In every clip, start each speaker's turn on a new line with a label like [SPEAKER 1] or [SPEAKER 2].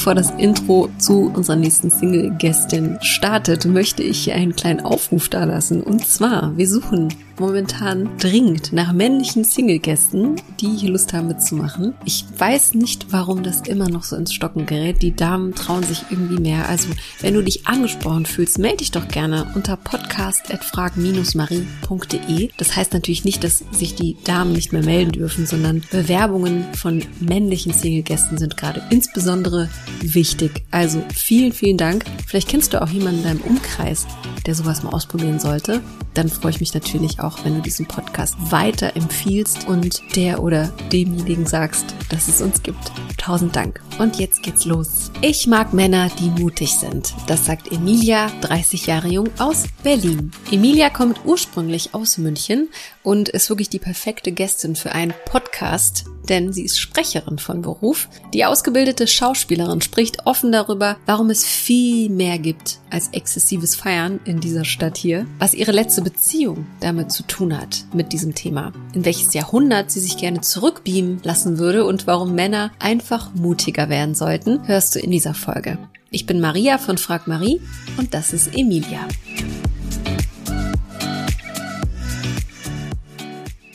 [SPEAKER 1] bevor das Intro zu unserer nächsten Single-Gästin startet, möchte ich hier einen kleinen Aufruf dalassen. Und zwar, wir suchen momentan dringend nach männlichen Single-Gästen, die hier Lust haben mitzumachen. Ich weiß nicht, warum das immer noch so ins Stocken gerät. Die Damen trauen sich irgendwie mehr. Also, wenn du dich angesprochen fühlst, melde dich doch gerne unter podcast.frag-marie.de. Das heißt natürlich nicht, dass sich die Damen nicht mehr melden dürfen, sondern Bewerbungen von männlichen Single-Gästen sind gerade insbesondere wichtig. Also vielen, vielen Dank. Vielleicht kennst du auch jemanden in deinem Umkreis, der sowas mal ausprobieren sollte. Dann freue ich mich natürlich auch auch wenn du diesen Podcast weiter empfiehlst und der oder demjenigen sagst, dass es uns gibt. Tausend Dank. Und jetzt geht's los. Ich mag Männer, die mutig sind. Das sagt Emilia, 30 Jahre jung, aus Berlin. Emilia kommt ursprünglich aus München und ist wirklich die perfekte Gästin für einen Podcast, denn sie ist Sprecherin von Beruf. Die ausgebildete Schauspielerin spricht offen darüber, warum es viel mehr gibt als exzessives Feiern in dieser Stadt hier, was ihre letzte Beziehung damit zu tun hat mit diesem Thema, in welches Jahrhundert sie sich gerne zurückbeamen lassen würde und warum Männer einfach mutiger werden sollten, hörst du in dieser Folge. Ich bin Maria von Frag Marie und das ist Emilia.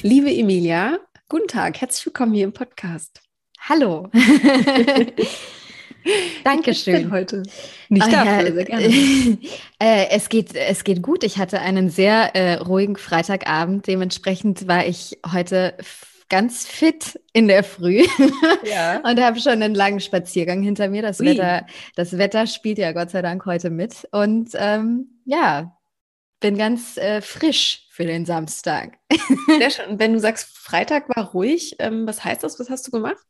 [SPEAKER 1] Liebe Emilia, guten Tag, herzlich willkommen hier im Podcast.
[SPEAKER 2] Hallo. Dankeschön.
[SPEAKER 1] heute.
[SPEAKER 2] Nicht dafür, sehr gerne. Äh, es, geht, es geht gut. Ich hatte einen sehr äh, ruhigen Freitagabend. Dementsprechend war ich heute ganz fit in der Früh ja. und habe schon einen langen Spaziergang hinter mir. Das Wetter, das Wetter spielt ja Gott sei Dank heute mit. Und ähm, ja, bin ganz äh, frisch für den Samstag.
[SPEAKER 1] Sehr schön. wenn du sagst, Freitag war ruhig, ähm, was heißt das? Was hast du gemacht?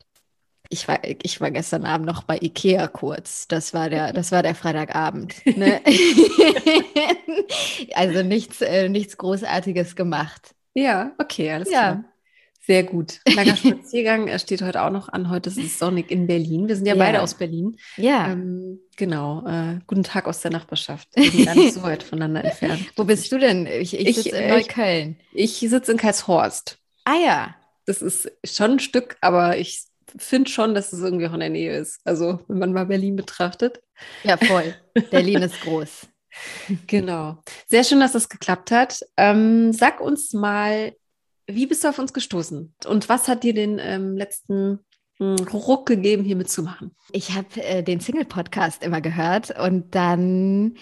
[SPEAKER 2] Ich war, ich war gestern Abend noch bei Ikea kurz. Das war der, das war der Freitagabend. Ne? also nichts, äh, nichts Großartiges gemacht.
[SPEAKER 1] Ja, okay, alles ja. klar. Sehr gut. Langer Spaziergang er steht heute auch noch an. Heute ist es sonnig in Berlin. Wir sind ja, ja. beide aus Berlin.
[SPEAKER 2] Ja. Ähm,
[SPEAKER 1] genau. Äh, guten Tag aus der Nachbarschaft. Wir sind gar nicht so weit voneinander entfernt.
[SPEAKER 2] Wo bist du denn? Ich, ich, ich sitze in Neukölln.
[SPEAKER 1] Ich, ich sitze in Karlshorst.
[SPEAKER 2] Ah ja.
[SPEAKER 1] Das ist schon ein Stück, aber ich finde schon, dass es irgendwie auch in der Nähe ist. Also, wenn man mal Berlin betrachtet.
[SPEAKER 2] Ja, voll. Berlin ist groß.
[SPEAKER 1] Genau. Sehr schön, dass das geklappt hat. Ähm, sag uns mal, wie bist du auf uns gestoßen? Und was hat dir den ähm, letzten hm, Ruck gegeben, hier mitzumachen?
[SPEAKER 2] Ich habe äh, den Single-Podcast immer gehört und dann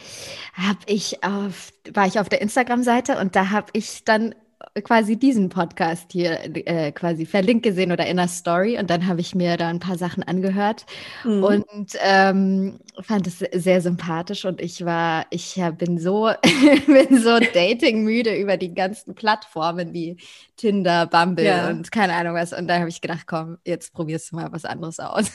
[SPEAKER 2] habe ich auf, war ich auf der Instagram-Seite und da habe ich dann quasi diesen Podcast hier äh, quasi verlinkt gesehen oder in der Story und dann habe ich mir da ein paar Sachen angehört mhm. und ähm, fand es sehr sympathisch und ich war, ich bin so, bin so Dating müde über die ganzen Plattformen wie Tinder, Bumble ja. und keine Ahnung was und da habe ich gedacht, komm, jetzt probierst du mal was anderes aus.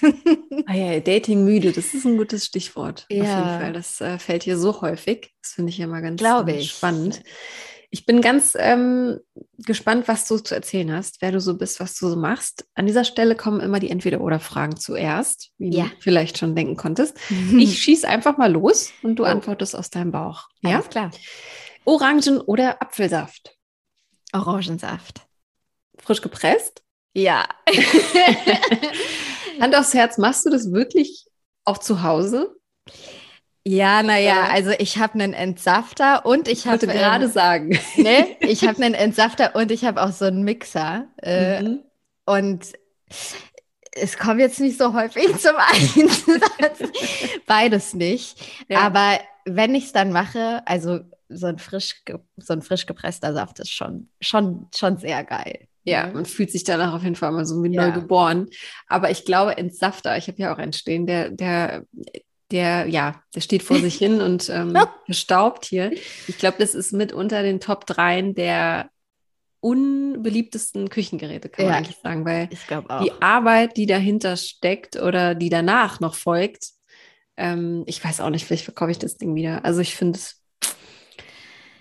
[SPEAKER 1] ah ja, Dating müde, das ist ein gutes Stichwort. Ja. Auf jeden Fall, das äh, fällt hier so häufig. Das finde ich immer ganz
[SPEAKER 2] äh,
[SPEAKER 1] spannend. Ich bin ganz ähm, gespannt, was du zu erzählen hast, wer du so bist, was du so machst. An dieser Stelle kommen immer die Entweder-Oder-Fragen zuerst, wie ja. du vielleicht schon denken konntest. Ich schieße einfach mal los und du oh. antwortest aus deinem Bauch.
[SPEAKER 2] Ja, Alles klar.
[SPEAKER 1] Orangen- oder Apfelsaft?
[SPEAKER 2] Orangensaft.
[SPEAKER 1] Frisch gepresst?
[SPEAKER 2] Ja.
[SPEAKER 1] Hand aufs Herz, machst du das wirklich auch zu Hause?
[SPEAKER 2] Ja, naja, also ich habe einen Entsafter und ich habe.
[SPEAKER 1] Ich wollte gerade ähm, sagen.
[SPEAKER 2] Ne, ich habe einen Entsafter und ich habe auch so einen Mixer. Äh, mhm. Und es kommt jetzt nicht so häufig zum Einsatz. Beides nicht. Ja. Aber wenn ich es dann mache, also so ein frisch, so ein frisch gepresster Saft ist schon, schon, schon sehr geil.
[SPEAKER 1] Ja, man fühlt sich danach auf jeden Fall mal so wie ja. neu geboren. Aber ich glaube, Entsafter, ich habe ja auch einen stehen, der, der der, ja, der steht vor sich hin und ähm, verstaubt hier. Ich glaube, das ist mit unter den Top 3 der unbeliebtesten Küchengeräte, kann man ja, eigentlich sagen, weil die Arbeit, die dahinter steckt oder die danach noch folgt, ähm, ich weiß auch nicht, vielleicht verkaufe ich das Ding wieder. Also ich finde es.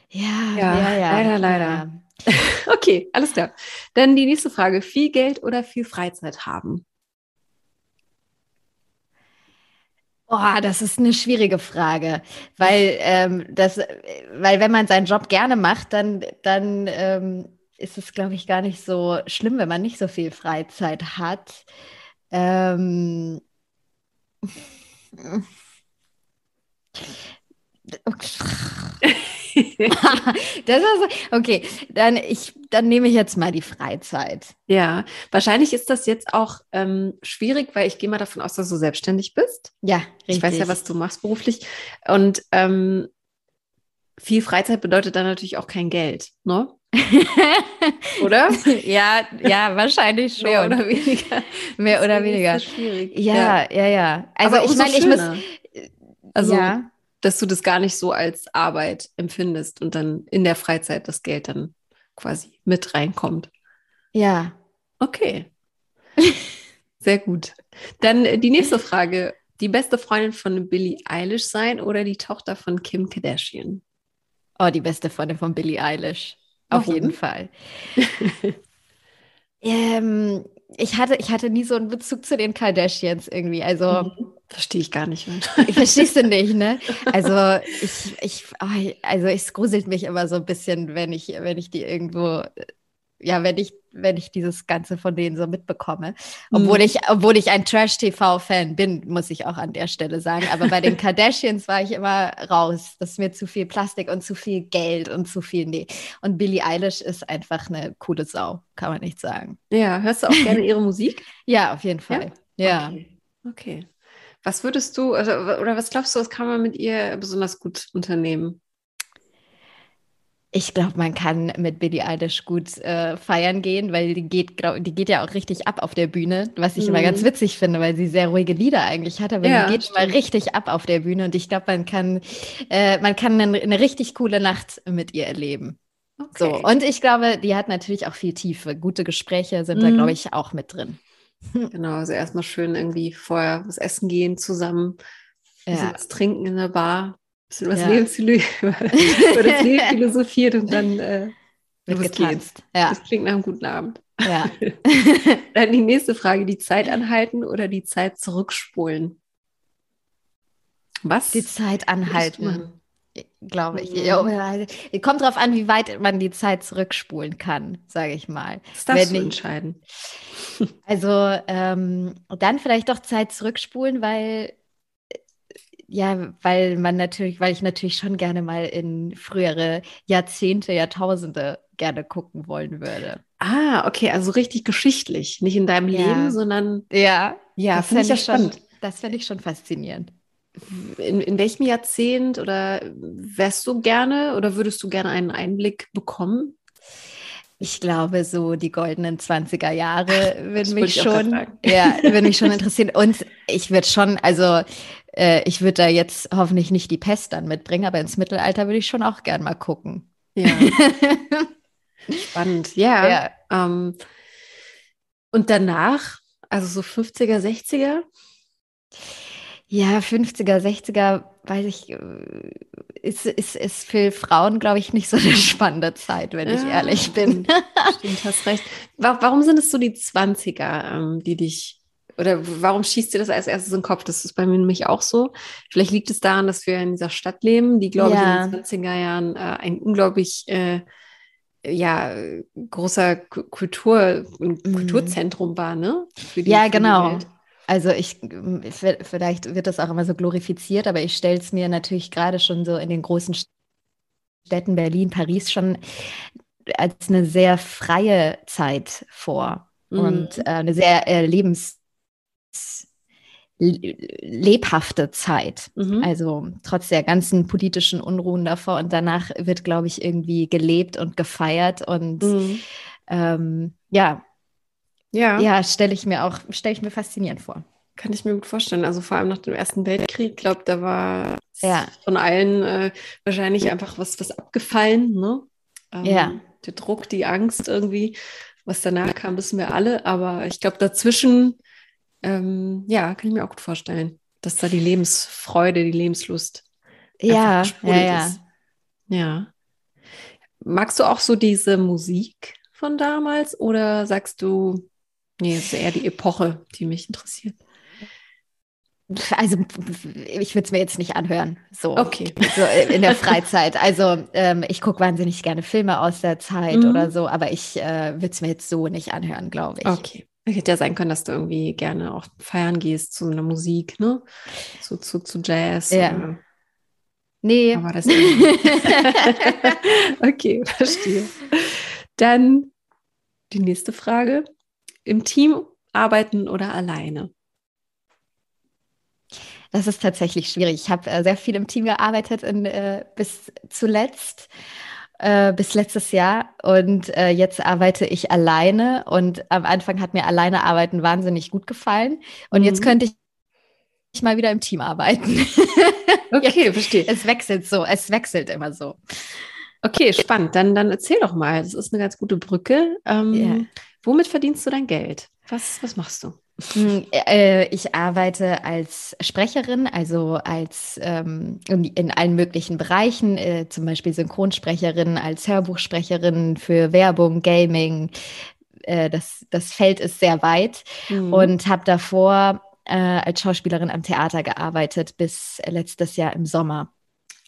[SPEAKER 2] Ja, ja, ja, ja,
[SPEAKER 1] leider, leider. Ja. okay, alles klar. Dann die nächste Frage: Viel Geld oder viel Freizeit haben?
[SPEAKER 2] Boah, das ist eine schwierige Frage, weil ähm, das, weil wenn man seinen Job gerne macht, dann, dann ähm, ist es, glaube ich, gar nicht so schlimm, wenn man nicht so viel Freizeit hat. Ähm, das ist, okay, dann, ich, dann nehme ich jetzt mal die Freizeit.
[SPEAKER 1] Ja, wahrscheinlich ist das jetzt auch ähm, schwierig, weil ich gehe mal davon aus, dass du selbstständig bist.
[SPEAKER 2] Ja, richtig.
[SPEAKER 1] Ich weiß ja, was du machst beruflich. Und ähm, viel Freizeit bedeutet dann natürlich auch kein Geld, ne? oder?
[SPEAKER 2] ja, ja, wahrscheinlich schon.
[SPEAKER 1] Mehr oder weniger.
[SPEAKER 2] Mehr oder weniger.
[SPEAKER 1] schwierig.
[SPEAKER 2] Ja, ja, ja. Also ich meine, ich muss.
[SPEAKER 1] Also, ja. Dass du das gar nicht so als Arbeit empfindest und dann in der Freizeit das Geld dann quasi mit reinkommt.
[SPEAKER 2] Ja.
[SPEAKER 1] Okay. Sehr gut. Dann äh, die nächste Frage. Die beste Freundin von Billie Eilish sein oder die Tochter von Kim Kardashian?
[SPEAKER 2] Oh, die beste Freundin von Billie Eilish. Auf Warum? jeden Fall. ähm, ich, hatte, ich hatte nie so einen Bezug zu den Kardashians irgendwie. Also.
[SPEAKER 1] Mhm. Verstehe ich gar nicht.
[SPEAKER 2] Verstehst du nicht, ne? Also ich, ich, also es gruselt mich immer so ein bisschen, wenn ich, wenn ich die irgendwo ja, wenn ich, wenn ich dieses Ganze von denen so mitbekomme. Obwohl mhm. ich, obwohl ich ein Trash-TV-Fan bin, muss ich auch an der Stelle sagen. Aber bei den Kardashians war ich immer raus. Das ist mir zu viel Plastik und zu viel Geld und zu viel, nee. Und Billie Eilish ist einfach eine coole Sau, kann man nicht sagen.
[SPEAKER 1] Ja, hörst du auch gerne ihre Musik?
[SPEAKER 2] ja, auf jeden Fall. Ja.
[SPEAKER 1] Okay. okay. Was würdest du, also, oder was glaubst du, was kann man mit ihr besonders gut unternehmen?
[SPEAKER 2] Ich glaube, man kann mit Billie Eilish gut äh, feiern gehen, weil die geht, glaub, die geht ja auch richtig ab auf der Bühne, was ich mhm. immer ganz mhm. witzig finde, weil sie sehr ruhige Lieder eigentlich hat, aber ja, die geht stimmt. mal richtig ab auf der Bühne und ich glaube, man kann, äh, man kann eine, eine, richtig coole Nacht mit ihr erleben. Okay. So, und ich glaube, die hat natürlich auch viel Tiefe. Gute Gespräche sind mhm. da, glaube ich, auch mit drin.
[SPEAKER 1] Genau, also erstmal schön irgendwie vorher was essen gehen zusammen, ja. was trinken in der Bar bisschen was ja. Lebensphilo über das Leben philosophiert und dann äh,
[SPEAKER 2] wird getanzt. Ja.
[SPEAKER 1] Das klingt nach einem guten Abend.
[SPEAKER 2] Ja.
[SPEAKER 1] dann die nächste Frage: Die Zeit anhalten oder die Zeit zurückspulen?
[SPEAKER 2] Was? Die Zeit anhalten. Glaube ich. Ja. Kommt darauf an, wie weit man die Zeit zurückspulen kann, sage ich mal.
[SPEAKER 1] Das darfst Wenn du entscheiden.
[SPEAKER 2] Also ähm, dann vielleicht doch Zeit zurückspulen, weil ja, weil man natürlich, weil ich natürlich schon gerne mal in frühere Jahrzehnte, Jahrtausende gerne gucken wollen würde.
[SPEAKER 1] Ah, okay, also richtig geschichtlich, nicht in deinem ja. Leben, sondern
[SPEAKER 2] ja,
[SPEAKER 1] ja, finde ich ja spannend.
[SPEAKER 2] Schon, das fände ich schon faszinierend.
[SPEAKER 1] In, in welchem Jahrzehnt oder wärst du gerne oder würdest du gerne einen Einblick bekommen?
[SPEAKER 2] Ich glaube, so die goldenen 20er Jahre würden mich schon, ja, würden mich schon interessieren. Und ich würde schon, also äh, ich würde da jetzt hoffentlich nicht die Pest dann mitbringen, aber ins Mittelalter würde ich schon auch gern mal gucken.
[SPEAKER 1] Ja. Spannend, ja. ja. Ähm, und danach, also so 50er, 60er?
[SPEAKER 2] Ja, 50er, 60er, weiß ich, äh, ist, ist, ist für Frauen, glaube ich, nicht so eine spannende Zeit, wenn ja, ich ehrlich bin.
[SPEAKER 1] Stimmt, hast recht. Warum sind es so die 20er, ähm, die dich oder warum schießt dir das als erstes in den Kopf? Das ist bei mir nämlich auch so. Vielleicht liegt es daran, dass wir in dieser Stadt leben, die, glaube ja. ich, in den 20er Jahren äh, ein unglaublich äh, ja, großer Kultur, mhm. Kulturzentrum war, ne?
[SPEAKER 2] Ja, genau. Also ich, vielleicht wird das auch immer so glorifiziert, aber ich stelle es mir natürlich gerade schon so in den großen Städten Berlin, Paris schon als eine sehr freie Zeit vor mhm. und äh, eine sehr äh, lebens lebhafte Zeit. Mhm. Also trotz der ganzen politischen Unruhen davor und danach wird, glaube ich, irgendwie gelebt und gefeiert und mhm. ähm, ja, ja, ja stelle ich mir auch, stelle ich mir faszinierend vor.
[SPEAKER 1] Kann ich mir gut vorstellen. Also vor allem nach dem Ersten Weltkrieg, ich glaube, da war
[SPEAKER 2] ja.
[SPEAKER 1] von allen äh, wahrscheinlich einfach was, was abgefallen. Ne?
[SPEAKER 2] Ähm, ja.
[SPEAKER 1] Der Druck, die Angst irgendwie. Was danach kam, wissen wir alle. Aber ich glaube, dazwischen ähm, ja, kann ich mir auch gut vorstellen, dass da die Lebensfreude, die Lebenslust
[SPEAKER 2] ja, ja, ja.
[SPEAKER 1] ist. Ja. Magst du auch so diese Musik von damals oder sagst du, nee, es ist eher die Epoche, die mich interessiert?
[SPEAKER 2] Also ich würde es mir jetzt nicht anhören, so,
[SPEAKER 1] okay.
[SPEAKER 2] so in der Freizeit. Also ähm, ich gucke wahnsinnig gerne Filme aus der Zeit mhm. oder so, aber ich äh, würde es mir jetzt so nicht anhören, glaube ich.
[SPEAKER 1] Okay. Hätte ja sein können, dass du irgendwie gerne auch feiern gehst zu einer Musik, ne? Zu, zu, zu Jazz.
[SPEAKER 2] Ja.
[SPEAKER 1] Oder,
[SPEAKER 2] Nee.
[SPEAKER 1] aber das Okay, verstehe. Dann die nächste Frage. Im Team arbeiten oder alleine?
[SPEAKER 2] Das ist tatsächlich schwierig. Ich habe äh, sehr viel im Team gearbeitet in, äh, bis zuletzt, äh, bis letztes Jahr. Und äh, jetzt arbeite ich alleine. Und am Anfang hat mir alleine arbeiten wahnsinnig gut gefallen. Und jetzt
[SPEAKER 1] Mhm.
[SPEAKER 2] könnte ich mal wieder im Team arbeiten.
[SPEAKER 1] Okay, verstehe.
[SPEAKER 2] es wechselt so, es wechselt immer so.
[SPEAKER 1] Okay, spannend. Dann, dann erzähl doch mal. Das ist eine ganz gute Brücke. Ähm,
[SPEAKER 2] Ja.
[SPEAKER 1] Womit verdienst du dein Geld? Was, was machst du?
[SPEAKER 2] Mm, äh, Ich arbeite als Sprecherin, also als ähm, in, in allen möglichen Bereichen, äh, zum Beispiel Synchronsprecherin, als Hörbuchsprecherin für Werbung, Gaming. Äh, das, das Feld ist sehr weit
[SPEAKER 1] Mhm.
[SPEAKER 2] und habe davor äh, als Schauspielerin am Theater gearbeitet bis letztes Jahr im Sommer.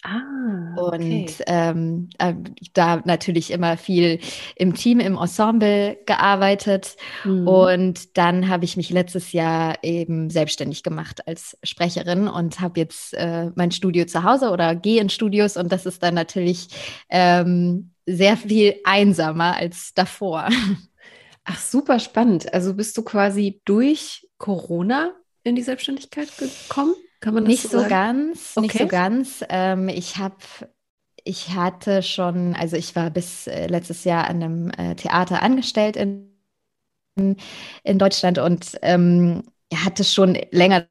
[SPEAKER 1] Ah,
[SPEAKER 2] Und
[SPEAKER 1] okay.
[SPEAKER 2] ähm, äh, da natürlich immer viel im Team, im Ensemble gearbeitet.
[SPEAKER 1] Mhm.
[SPEAKER 2] Und dann habe ich mich letztes Jahr eben selbstständig gemacht als Sprecherin und habe jetzt äh, mein Studio zu Hause oder gehe in Studios und das ist dann natürlich ähm, sehr viel einsamer als davor.
[SPEAKER 1] Ach, super spannend. Also bist du quasi durch Corona in die Selbstständigkeit gekommen? Kann man das
[SPEAKER 2] Nicht
[SPEAKER 1] so
[SPEAKER 2] so ganz, nicht
[SPEAKER 1] Okay.
[SPEAKER 2] so ganz. Ähm, ich habe, ich hatte schon, also ich war bis äh, letztes Jahr an einem äh, Theater angestellt in, in Deutschland und ähm, hatte schon länger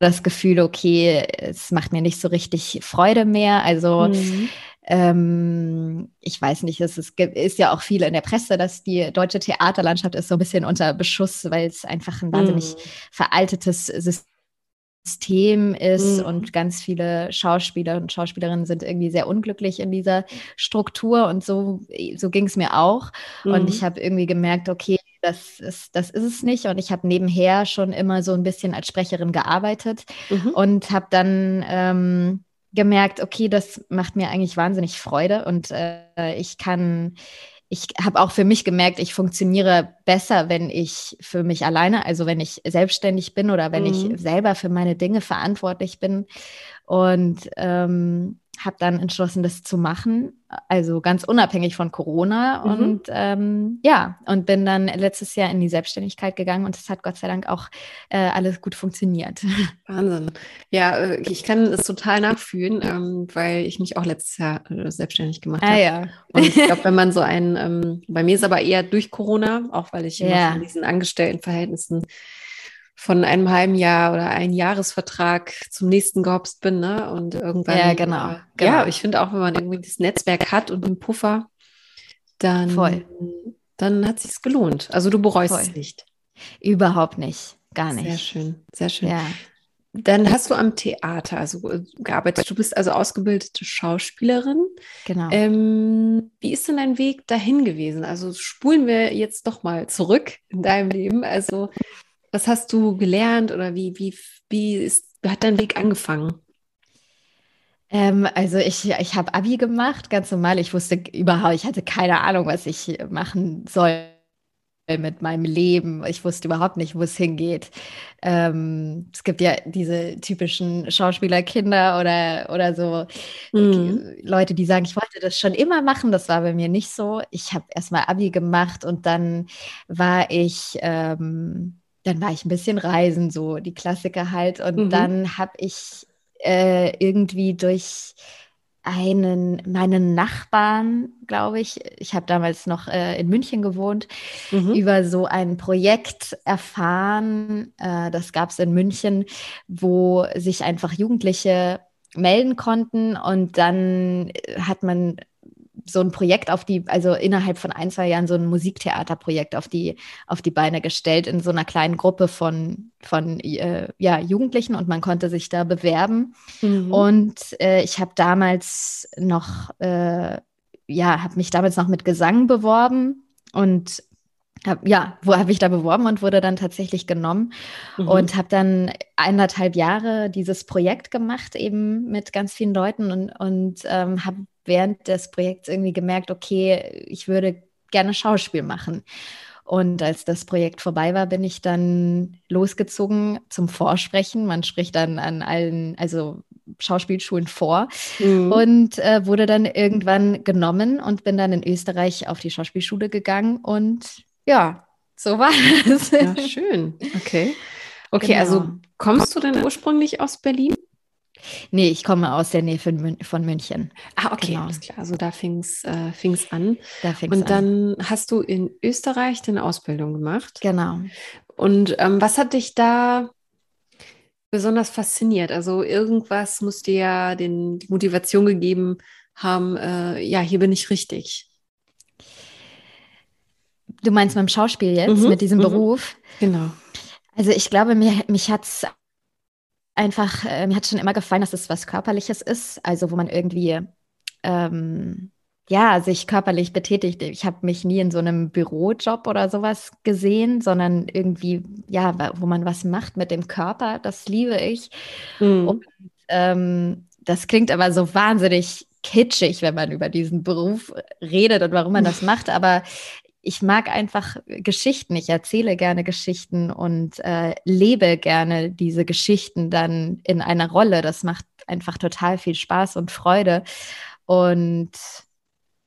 [SPEAKER 2] das Gefühl, okay, es macht mir nicht so richtig Freude mehr. Also
[SPEAKER 1] Mhm.
[SPEAKER 2] ähm, ich weiß nicht, es ist, ist ja auch viel in der Presse, dass die deutsche Theaterlandschaft ist so ein bisschen unter Beschuss, weil es einfach ein wahnsinnig
[SPEAKER 1] Mhm.
[SPEAKER 2] veraltetes System ist
[SPEAKER 1] Mhm.
[SPEAKER 2] und ganz viele Schauspieler und Schauspielerinnen sind irgendwie sehr unglücklich in dieser Struktur und so, so ging es mir auch. Und
[SPEAKER 1] Mhm.
[SPEAKER 2] ich habe irgendwie gemerkt, okay, das ist, das ist es nicht. Und ich habe nebenher schon immer so ein bisschen als Sprecherin gearbeitet
[SPEAKER 1] Mhm.
[SPEAKER 2] und habe dann ähm, gemerkt, okay, das macht mir eigentlich wahnsinnig Freude und äh, ich kann, ich habe auch für mich gemerkt, ich funktioniere besser, wenn ich für mich alleine, also wenn ich selbstständig bin oder wenn
[SPEAKER 1] Mhm.
[SPEAKER 2] ich selber für meine Dinge verantwortlich bin und ähm, habe dann entschlossen, das zu machen, also ganz unabhängig von Corona
[SPEAKER 1] Mhm.
[SPEAKER 2] und ähm, ja, und bin dann letztes Jahr in die Selbstständigkeit gegangen und es hat Gott sei Dank auch äh, alles gut funktioniert.
[SPEAKER 1] Wahnsinn. Ja, äh, ich kann es total nachfühlen, ähm, weil ich mich auch letztes Jahr äh, selbstständig gemacht habe.
[SPEAKER 2] Ah ja.
[SPEAKER 1] Und ich glaube, wenn man so einen, ähm, bei mir ist aber eher durch Corona, auch weil ich
[SPEAKER 2] Ja.
[SPEAKER 1] von diesen Angestelltenverhältnissen von einem halben Jahr oder einem Jahresvertrag zum nächsten gehopst bin, ne? Und irgendwann.
[SPEAKER 2] Ja, genau,
[SPEAKER 1] Äh,
[SPEAKER 2] genau.
[SPEAKER 1] Ja, ich finde auch, wenn man irgendwie das Netzwerk hat und einen Puffer, dann,
[SPEAKER 2] Voll.
[SPEAKER 1] dann hat sich's gelohnt. Also du bereust
[SPEAKER 2] Voll.
[SPEAKER 1] es nicht.
[SPEAKER 2] Überhaupt nicht, gar
[SPEAKER 1] Sehr
[SPEAKER 2] nicht.
[SPEAKER 1] schön, sehr schön.
[SPEAKER 2] Ja.
[SPEAKER 1] Dann hast du am Theater also äh, gearbeitet. Du bist also ausgebildete Schauspielerin.
[SPEAKER 2] Genau.
[SPEAKER 1] Ähm, wie ist denn dein Weg dahin gewesen? Also spulen wir jetzt doch mal zurück in deinem Leben. Also was hast du gelernt oder wie, wie, wie ist, hat dein Weg angefangen?
[SPEAKER 2] Ähm, also ich, ich habe Abi gemacht, ganz normal. Ich wusste überhaupt, ich hatte keine Ahnung, was ich machen soll mit meinem Leben. Ich wusste überhaupt nicht, wo es hingeht. Ähm, es gibt ja diese typischen Schauspielerkinder oder, oder so
[SPEAKER 1] Mhm.
[SPEAKER 2] Leute, die sagen, ich wollte das schon immer machen. Das war bei mir nicht so. Ich habe erstmal Abi gemacht und dann war ich, ähm, dann war ich ein bisschen reisen, so die Klassiker halt. Und
[SPEAKER 1] Mhm.
[SPEAKER 2] dann habe ich äh, irgendwie durch einen, meinen Nachbarn, glaube ich, ich habe damals noch äh, in München gewohnt,
[SPEAKER 1] Mhm.
[SPEAKER 2] über so ein Projekt erfahren, äh, das gab es in München, wo sich einfach Jugendliche melden konnten und dann hat man so ein Projekt auf die, also innerhalb von ein, zwei Jahren so ein Musiktheaterprojekt auf die, auf die Beine gestellt in so einer kleinen Gruppe von, von äh, ja, Jugendlichen und man konnte sich da bewerben.
[SPEAKER 1] Mhm.
[SPEAKER 2] Und äh, ich habe damals noch, äh, ja, habe mich damals noch mit Gesang beworben und hab, ja, wo habe ich da beworben und wurde dann tatsächlich genommen
[SPEAKER 1] Mhm.
[SPEAKER 2] und habe dann eineinhalb Jahre dieses Projekt gemacht, eben mit ganz vielen Leuten und, und ähm, habe während des Projekts irgendwie gemerkt, okay, ich würde gerne Schauspiel machen. Und als das Projekt vorbei war, bin ich dann losgezogen zum Vorsprechen. Man spricht dann an allen, also Schauspielschulen vor mhm. und äh, wurde dann irgendwann genommen und bin dann in Österreich auf die Schauspielschule gegangen und ja, so war es.
[SPEAKER 1] Ja, schön. Okay. Okay, genau. also kommst du denn ursprünglich aus Berlin?
[SPEAKER 2] Nee, ich komme aus der Nähe von, Mün von München.
[SPEAKER 1] Ah, okay, genau. alles klar. Also da fing es äh, fing's an. Da fing's Und dann an. hast du in Österreich deine Ausbildung gemacht.
[SPEAKER 2] Genau.
[SPEAKER 1] Und ähm, was hat dich da besonders fasziniert? Also irgendwas muss dir ja den, die Motivation gegeben haben, äh, ja, hier bin ich richtig.
[SPEAKER 2] Du meinst mit dem Schauspiel jetzt, mhm, mit diesem mhm. Beruf?
[SPEAKER 1] Genau.
[SPEAKER 2] Also ich glaube, mir, mich hat es einfach, äh, mir hat schon immer gefallen, dass es was Körperliches ist, also wo man irgendwie ähm, ja, sich körperlich betätigt. Ich habe mich nie in so einem Bürojob oder sowas gesehen, sondern irgendwie, ja, wo man was macht mit dem Körper, das liebe ich. Mhm. Und ähm, das klingt aber so wahnsinnig kitschig, wenn man über diesen Beruf redet und warum man das macht. Aber ich mag einfach Geschichten. Ich erzähle gerne Geschichten und äh, lebe gerne diese Geschichten dann in einer Rolle. Das macht einfach total viel Spaß und Freude. Und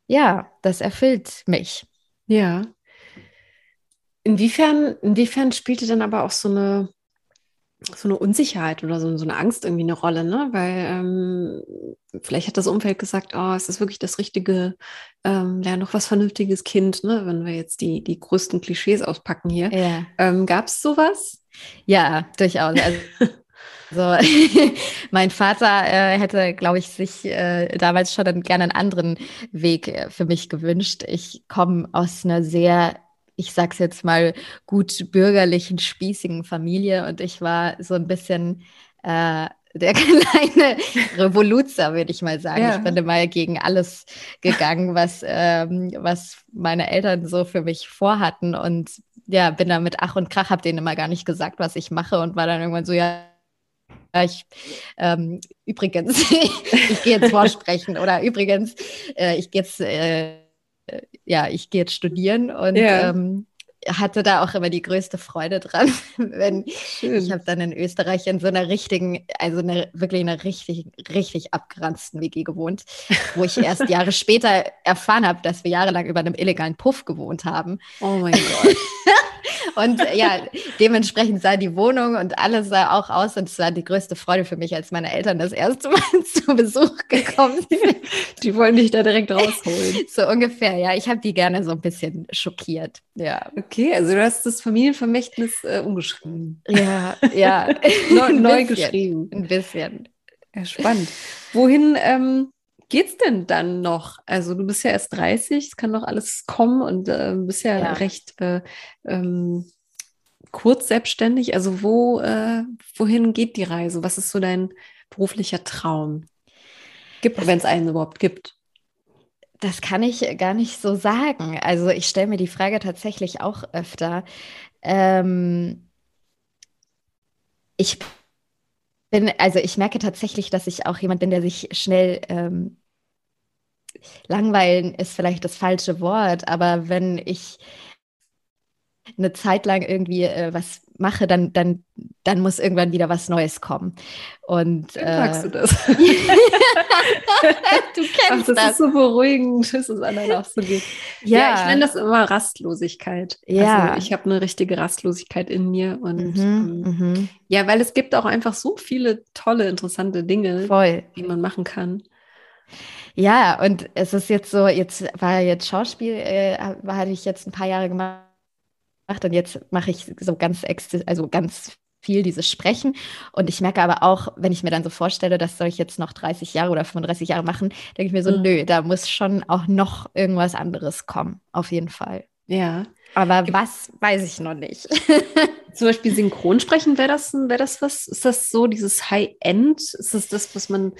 [SPEAKER 2] ja, das erfüllt mich.
[SPEAKER 1] Ja. Inwiefern, inwiefern spielte dann aber auch so eine, so eine Unsicherheit oder so, so eine Angst irgendwie eine Rolle, ne? Weil ähm, vielleicht hat das Umfeld gesagt, oh, es ist wirklich das richtige, ähm, ja, noch was vernünftiges Kind, ne? Wenn wir jetzt die, die größten Klischees auspacken hier. Ja. Ähm, Gab es sowas?
[SPEAKER 2] Ja, durchaus. Also, so, mein Vater äh, hätte, glaube ich, sich äh, damals schon gerne einen anderen Weg äh, für mich gewünscht. Ich komme aus einer sehr, ich sag's jetzt mal, gut bürgerlichen, spießigen Familie und ich war so ein bisschen äh, der kleine Revoluzer, würde ich mal sagen. Ja. Ich bin immer gegen alles gegangen, was, ähm, was meine Eltern so für mich vorhatten und ja, bin da mit Ach und Krach, habe denen immer gar nicht gesagt, was ich mache und war dann irgendwann so, ja, ich, ähm, übrigens, ich gehe jetzt vorsprechen oder übrigens, äh, ich gehe jetzt, äh, ja, ich gehe jetzt studieren und ja. ähm, hatte da auch immer die größte Freude dran, wenn Schön. ich habe dann in Österreich in so einer richtigen, also eine, wirklich einer richtig, richtig abgeranzten WG gewohnt, wo ich erst Jahre später erfahren habe, dass wir jahrelang über einem illegalen Puff gewohnt haben.
[SPEAKER 1] Oh mein Gott.
[SPEAKER 2] und ja, dementsprechend sah die Wohnung und alles sah auch aus und es war die größte Freude für mich, als meine Eltern das erste Mal zu Besuch gekommen sind.
[SPEAKER 1] Die wollen dich da direkt rausholen.
[SPEAKER 2] So ungefähr, ja. Ich habe die gerne so ein bisschen schockiert. Ja.
[SPEAKER 1] Okay, also du hast das Familienvermächtnis äh, umgeschrieben.
[SPEAKER 2] Ja, ja.
[SPEAKER 1] neu, neu geschrieben.
[SPEAKER 2] Ein bisschen.
[SPEAKER 1] Ja, spannend. Wohin ähm, geht's denn dann noch? Also du bist ja erst 30, es kann noch alles kommen und äh, bist ja, ja. recht äh, ähm, kurz selbstständig. Also wo, äh, wohin geht die Reise? Was ist so dein beruflicher Traum? Gibt, wenn es einen überhaupt gibt.
[SPEAKER 2] Das kann ich gar nicht so sagen. Also ich stelle mir die Frage tatsächlich auch öfter. Ähm, ich bin, also ich merke tatsächlich, dass ich auch jemand bin, der sich schnell ähm, langweilen ist vielleicht das falsche Wort, aber wenn ich eine Zeit lang irgendwie äh, was mache, dann, dann, dann muss irgendwann wieder was Neues kommen. Und
[SPEAKER 1] äh, sagst du das?
[SPEAKER 2] du kennst Ach, das.
[SPEAKER 1] Das ist so beruhigend, dass es anderen auch so geht. Ja, ja ich nenne das immer Rastlosigkeit. Ja. Also ich habe eine richtige Rastlosigkeit in mir und mhm, ähm, mhm. ja, weil es gibt auch einfach so viele tolle, interessante Dinge,
[SPEAKER 2] Voll.
[SPEAKER 1] die man machen kann.
[SPEAKER 2] Ja, und es ist jetzt so, jetzt war jetzt Schauspiel, äh, hatte ich jetzt ein paar Jahre gemacht und jetzt mache ich so ganz, also ganz viel dieses Sprechen. Und ich merke aber auch, wenn ich mir dann so vorstelle, das soll ich jetzt noch 30 Jahre oder 35 Jahre machen, denke ich mir so, mhm. nö, da muss schon auch noch irgendwas anderes kommen, auf jeden Fall.
[SPEAKER 1] Ja.
[SPEAKER 2] Aber was, weiß ich noch nicht.
[SPEAKER 1] Zum Beispiel Synchronsprechen, wäre das, wär das was? Ist das so, dieses High-End? Ist das das, was man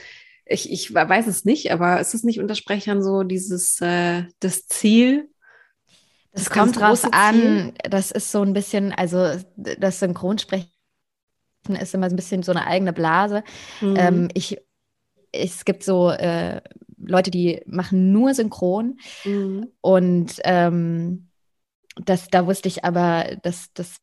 [SPEAKER 1] ich, ich weiß es nicht, aber ist es nicht unter Sprechern so dieses äh, das Ziel?
[SPEAKER 2] Das, das kommt drauf an. Das ist so ein bisschen, also das Synchronsprechen ist immer ein bisschen so eine eigene Blase. Mhm. Ähm, ich, es gibt so äh, Leute, die machen nur Synchron mhm. und ähm, das, da wusste ich aber, dass das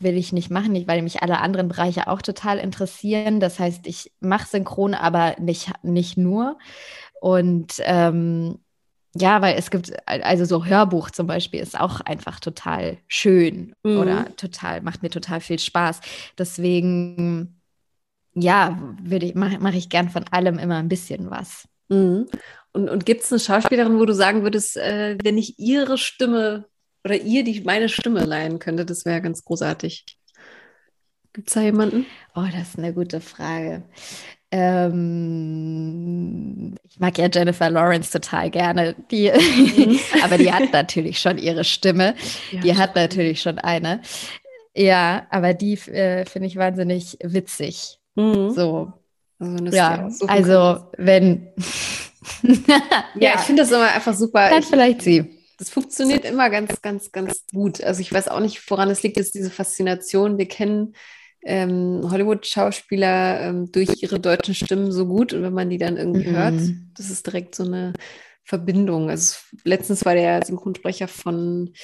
[SPEAKER 2] will ich nicht machen, nicht, weil mich alle anderen Bereiche auch total interessieren. Das heißt, ich mache Synchron, aber nicht, nicht nur. Und ähm, ja, weil es gibt, also so Hörbuch zum Beispiel ist auch einfach total schön mhm. oder total, macht mir total viel Spaß. Deswegen, ja, ich, mache mach ich gern von allem immer ein bisschen was.
[SPEAKER 1] Mhm. Und, und gibt es eine Schauspielerin, wo du sagen würdest, äh, wenn ich ihre Stimme oder ihr die meine Stimme leihen könnte, das wäre ganz großartig. Gibt es da jemanden?
[SPEAKER 2] Oh, das ist eine gute Frage. Ähm, ich mag ja Jennifer Lawrence total gerne, die, mhm. aber die hat natürlich schon ihre Stimme. Ja, die hat natürlich schon eine. Ja, aber die äh, finde ich wahnsinnig witzig. Mhm. So. Also ja, so also wenn.
[SPEAKER 1] ja, ich finde das immer einfach super.
[SPEAKER 2] Dann vielleicht sie.
[SPEAKER 1] Das funktioniert immer ganz, ganz, ganz gut. Also ich weiß auch nicht, woran es liegt, ist diese Faszination. Wir kennen ähm, Hollywood-Schauspieler ähm, durch ihre deutschen Stimmen so gut und wenn man die dann irgendwie mhm. hört, das ist direkt so eine Verbindung. Also letztens war der Synchronsprecher von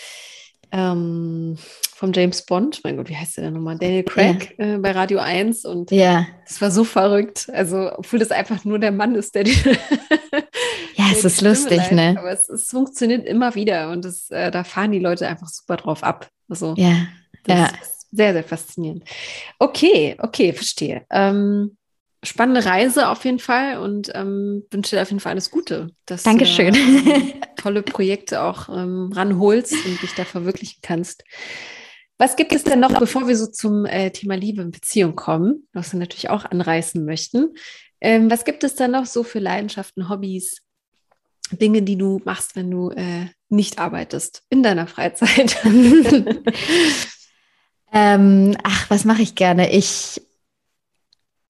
[SPEAKER 1] ähm, vom James Bond, mein Gott, wie heißt der denn nochmal? Daniel Craig ja. äh, bei Radio 1 und
[SPEAKER 2] ja.
[SPEAKER 1] das war so verrückt. Also, obwohl das einfach nur der Mann ist, der die.
[SPEAKER 2] ja, es ist lustig, leitet. ne?
[SPEAKER 1] Aber es, es, funktioniert immer wieder und das, äh, da fahren die Leute einfach super drauf ab. Also,
[SPEAKER 2] ja, ja.
[SPEAKER 1] sehr, sehr faszinierend. Okay, okay, verstehe. Ähm, spannende Reise auf jeden Fall und ähm, wünsche dir auf jeden Fall alles Gute.
[SPEAKER 2] Dass Dankeschön.
[SPEAKER 1] Du, ähm, tolle Projekte auch ähm, ranholst und dich da verwirklichen kannst. Was gibt es denn noch, bevor wir so zum äh, Thema Liebe und Beziehung kommen, was wir natürlich auch anreißen möchten? Ähm, was gibt es da noch so für Leidenschaften, Hobbys, Dinge, die du machst, wenn du äh, nicht arbeitest in deiner Freizeit?
[SPEAKER 2] ähm, ach, was mache ich gerne? Ich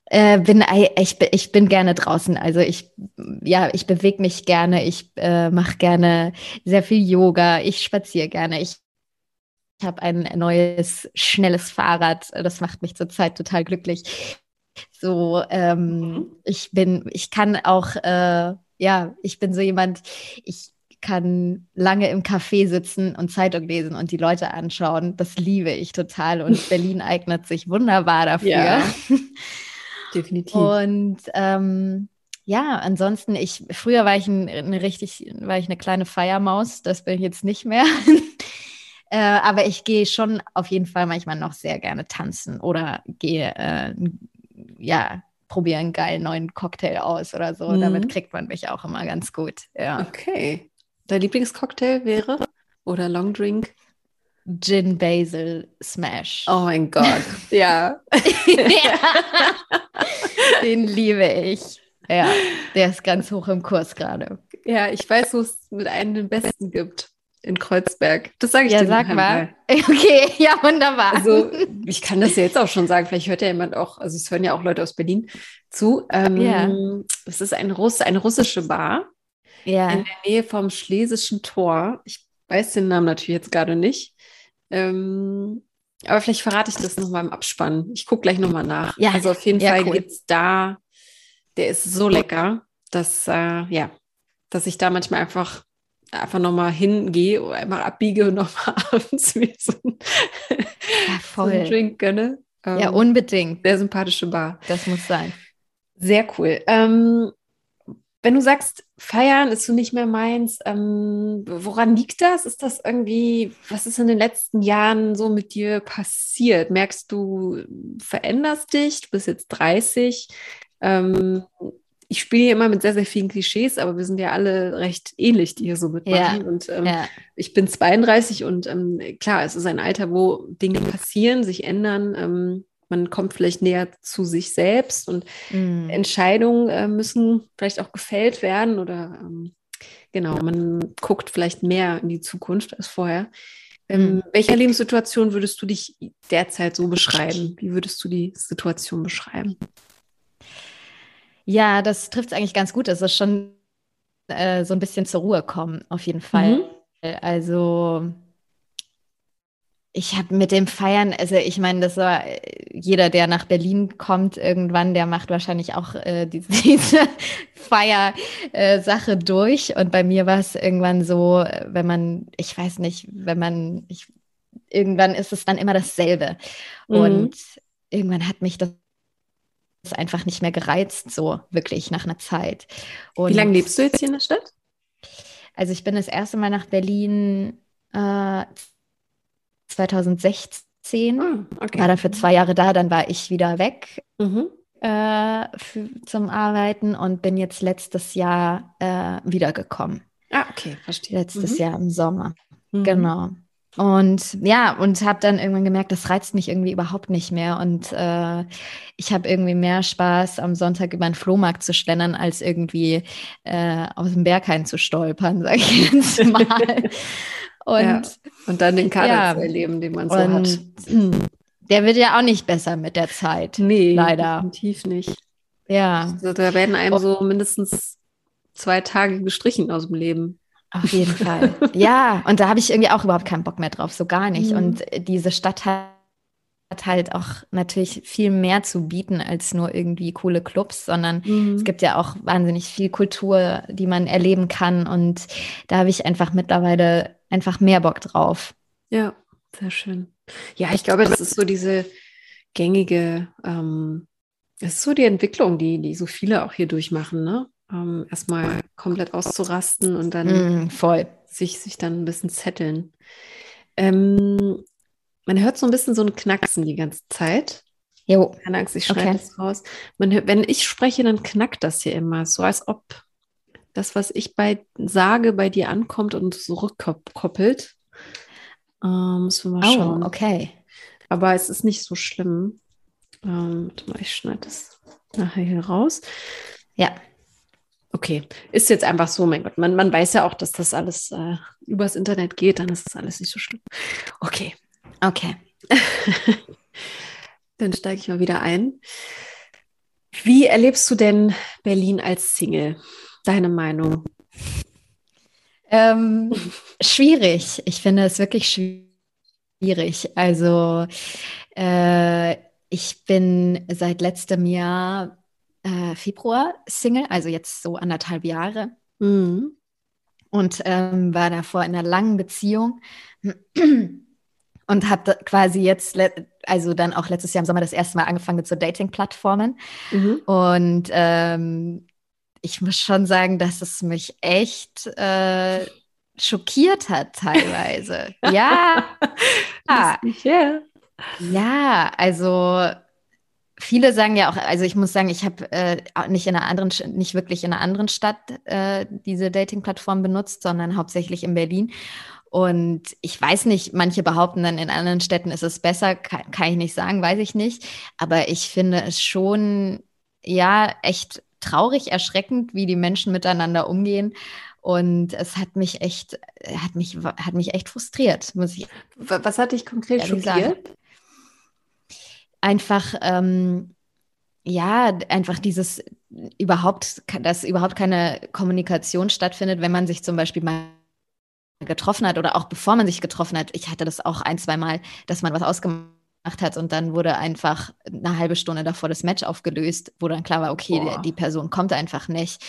[SPEAKER 2] äh, bin ich, ich bin gerne draußen. Also ich ja, ich bewege mich gerne. Ich äh, mache gerne sehr viel Yoga. Ich spaziere gerne. Ich ich habe ein neues, schnelles Fahrrad. Das macht mich zurzeit total glücklich. So, ähm, mhm. ich bin, ich kann auch, äh, ja, ich bin so jemand, ich kann lange im Café sitzen und Zeitung lesen und die Leute anschauen. Das liebe ich total und Berlin eignet sich wunderbar dafür. Ja,
[SPEAKER 1] definitiv.
[SPEAKER 2] Und ähm, ja, ansonsten, ich, früher war ich ein, eine richtig, war ich eine kleine Feiermaus, das bin ich jetzt nicht mehr. Äh, aber ich gehe schon auf jeden Fall manchmal noch sehr gerne tanzen oder gehe, äh, ja, probiere einen geilen neuen Cocktail aus oder so. Mhm. Damit kriegt man mich auch immer ganz gut. Ja.
[SPEAKER 1] Okay. Dein Lieblingscocktail wäre? Oder Long Drink?
[SPEAKER 2] Gin Basil Smash.
[SPEAKER 1] Oh mein Gott, ja.
[SPEAKER 2] Den liebe ich. Ja, der ist ganz hoch im Kurs gerade.
[SPEAKER 1] Ja, ich weiß, wo es mit einem den besten gibt in Kreuzberg. Das sage ich
[SPEAKER 2] ja,
[SPEAKER 1] dir
[SPEAKER 2] sag mal. Okay, ja, wunderbar.
[SPEAKER 1] Also ich kann das ja jetzt auch schon sagen. Vielleicht hört ja jemand auch, also es hören ja auch Leute aus Berlin zu. Ähm, ja. Es ist ein Russ, eine russische Bar ja. in der Nähe vom Schlesischen Tor. Ich weiß den Namen natürlich jetzt gerade nicht. Ähm, aber vielleicht verrate ich das nochmal im Abspann. Ich gucke gleich nochmal nach. Ja. Also auf jeden ja, Fall cool. es da, der ist so lecker, dass, äh, ja, dass ich da manchmal einfach einfach nochmal hingehe oder einmal abbiege und nochmal abends mir so, ein, ja, so einen Drink gönne.
[SPEAKER 2] Ähm, ja, unbedingt.
[SPEAKER 1] Sehr sympathische Bar.
[SPEAKER 2] Das muss sein.
[SPEAKER 1] Sehr cool. Ähm, wenn du sagst, feiern ist so nicht mehr meins, ähm, woran liegt das? Ist das irgendwie, was ist in den letzten Jahren so mit dir passiert? Merkst du, veränderst dich? Du bist jetzt 30. Ähm, ich spiele immer mit sehr, sehr vielen Klischees, aber wir sind ja alle recht ähnlich, die hier so mitmachen. Ja, und ähm, ja. ich bin 32 und ähm, klar, es ist ein Alter, wo Dinge passieren, sich ändern. Ähm, man kommt vielleicht näher zu sich selbst und mm. Entscheidungen äh, müssen vielleicht auch gefällt werden oder ähm, genau, man guckt vielleicht mehr in die Zukunft als vorher. In mm. welcher Lebenssituation würdest du dich derzeit so beschreiben? Wie würdest du die Situation beschreiben?
[SPEAKER 2] Ja, das trifft es eigentlich ganz gut. Es ist schon äh, so ein bisschen zur Ruhe kommen, auf jeden Fall. Mhm. Also ich habe mit dem Feiern, also ich meine, das war jeder, der nach Berlin kommt irgendwann, der macht wahrscheinlich auch äh, diese, diese Feiersache äh, durch. Und bei mir war es irgendwann so, wenn man, ich weiß nicht, wenn man, ich, irgendwann ist es dann immer dasselbe. Mhm. Und irgendwann hat mich das einfach nicht mehr gereizt, so wirklich nach einer Zeit.
[SPEAKER 1] Und Wie lange lebst du jetzt hier in der Stadt?
[SPEAKER 2] Also ich bin das erste Mal nach Berlin äh, 2016. Ah, okay. War dann für zwei Jahre da, dann war ich wieder weg mhm. äh, für, zum Arbeiten und bin jetzt letztes Jahr äh, wiedergekommen.
[SPEAKER 1] Ah, okay, verstehe.
[SPEAKER 2] Letztes mhm. Jahr im Sommer. Mhm. Genau. Und ja, und habe dann irgendwann gemerkt, das reizt mich irgendwie überhaupt nicht mehr. Und äh, ich habe irgendwie mehr Spaß, am Sonntag über den Flohmarkt zu schlendern, als irgendwie äh, aus dem Berghain zu stolpern, sage ich jetzt mal.
[SPEAKER 1] Und, ja. und dann den Kader ja. zu erleben, den man so und, hat.
[SPEAKER 2] Der wird ja auch nicht besser mit der Zeit. Nee, leider.
[SPEAKER 1] Definitiv nicht.
[SPEAKER 2] Ja.
[SPEAKER 1] Also, da werden einem so mindestens zwei Tage gestrichen aus dem Leben.
[SPEAKER 2] Auf jeden Fall. ja, und da habe ich irgendwie auch überhaupt keinen Bock mehr drauf, so gar nicht. Mhm. Und diese Stadt hat halt auch natürlich viel mehr zu bieten als nur irgendwie coole Clubs, sondern mhm. es gibt ja auch wahnsinnig viel Kultur, die man erleben kann. Und da habe ich einfach mittlerweile einfach mehr Bock drauf.
[SPEAKER 1] Ja, sehr schön. Ja, ich glaube, das ist so diese gängige, ähm, das ist so die Entwicklung, die, die so viele auch hier durchmachen, ne? Ähm, erstmal komplett auszurasten und dann
[SPEAKER 2] mm, voll.
[SPEAKER 1] Sich, sich dann ein bisschen zetteln. Ähm, man hört so ein bisschen so ein Knacksen die ganze Zeit.
[SPEAKER 2] Jo.
[SPEAKER 1] Keine Angst, ich schreibe okay. das raus. Man wenn ich spreche, dann knackt das hier immer, so als ob das, was ich bei sage, bei dir ankommt und zurückkoppelt. Ähm, müssen wir mal oh, schauen.
[SPEAKER 2] okay.
[SPEAKER 1] Aber es ist nicht so schlimm. Ähm, warte mal, ich schneide das nachher hier raus.
[SPEAKER 2] Ja.
[SPEAKER 1] Okay, ist jetzt einfach so, mein Gott. Man, man weiß ja auch, dass das alles äh, übers Internet geht, dann ist das alles nicht so schlimm. Okay.
[SPEAKER 2] Okay.
[SPEAKER 1] dann steige ich mal wieder ein. Wie erlebst du denn Berlin als Single? deine Meinung?
[SPEAKER 2] Ähm, schwierig. Ich finde es wirklich schwierig. Also äh, ich bin seit letztem Jahr äh, Februar Single, also jetzt so anderthalb Jahre. Mhm. Und ähm, war davor in einer langen Beziehung und habe quasi jetzt, also dann auch letztes Jahr im Sommer das erste Mal angefangen mit so Dating-Plattformen. Mhm. Und ähm, ich muss schon sagen, dass es mich echt äh, schockiert hat teilweise. ja.
[SPEAKER 1] ja.
[SPEAKER 2] Ja, also viele sagen ja auch, also ich muss sagen, ich habe äh, nicht in einer anderen, nicht wirklich in einer anderen Stadt äh, diese Dating-Plattform benutzt, sondern hauptsächlich in Berlin. Und ich weiß nicht, manche behaupten dann, in anderen Städten ist es besser, kann, kann ich nicht sagen, weiß ich nicht. Aber ich finde es schon, ja, echt traurig, erschreckend, wie die Menschen miteinander umgehen. Und es hat mich echt, hat mich, hat mich echt frustriert, muss ich.
[SPEAKER 1] Was hat dich konkret schockiert? Sagen.
[SPEAKER 2] Einfach, ähm, ja, einfach dieses überhaupt, dass überhaupt keine Kommunikation stattfindet, wenn man sich zum Beispiel mal getroffen hat oder auch bevor man sich getroffen hat. Ich hatte das auch ein, zwei Mal, dass man was ausgemacht hat und dann wurde einfach eine halbe Stunde davor das Match aufgelöst, wo dann klar war, okay, die, die, Person kommt einfach nicht.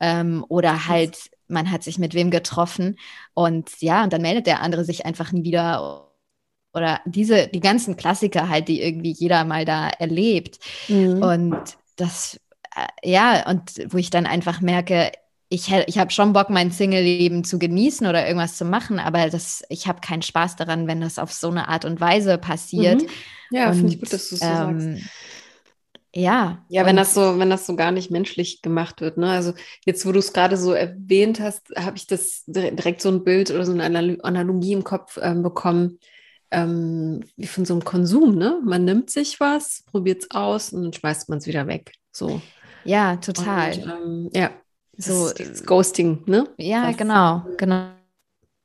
[SPEAKER 2] Ähm, oder halt, man hat sich mit wem getroffen und ja, und dann meldet der andere sich einfach nie wieder. Oder diese, die ganzen Klassiker halt, die irgendwie jeder mal da erlebt. Mhm. Und das, äh, ja, und wo ich dann einfach merke, ich, ich habe schon Bock, mein Single-Leben zu genießen oder irgendwas zu machen, aber das, ich habe keinen Spaß daran, wenn das auf so eine Art und Weise passiert. Mhm.
[SPEAKER 1] Ja, finde ich gut, dass du es so ähm, sagst.
[SPEAKER 2] Ja.
[SPEAKER 1] Ja, wenn das so, wenn das so gar nicht menschlich gemacht wird, ne? Also jetzt, wo du es gerade so erwähnt hast, habe ich das direkt so ein Bild oder so eine Analogie im Kopf ähm, bekommen, ähm, wie von so einem Konsum, ne? Man nimmt sich was, probiert es aus und dann schmeißt man es wieder weg. So.
[SPEAKER 2] Ja, total.
[SPEAKER 1] Und, ähm, ja, so das Ghosting, ne?
[SPEAKER 2] Ja, das. genau, genau.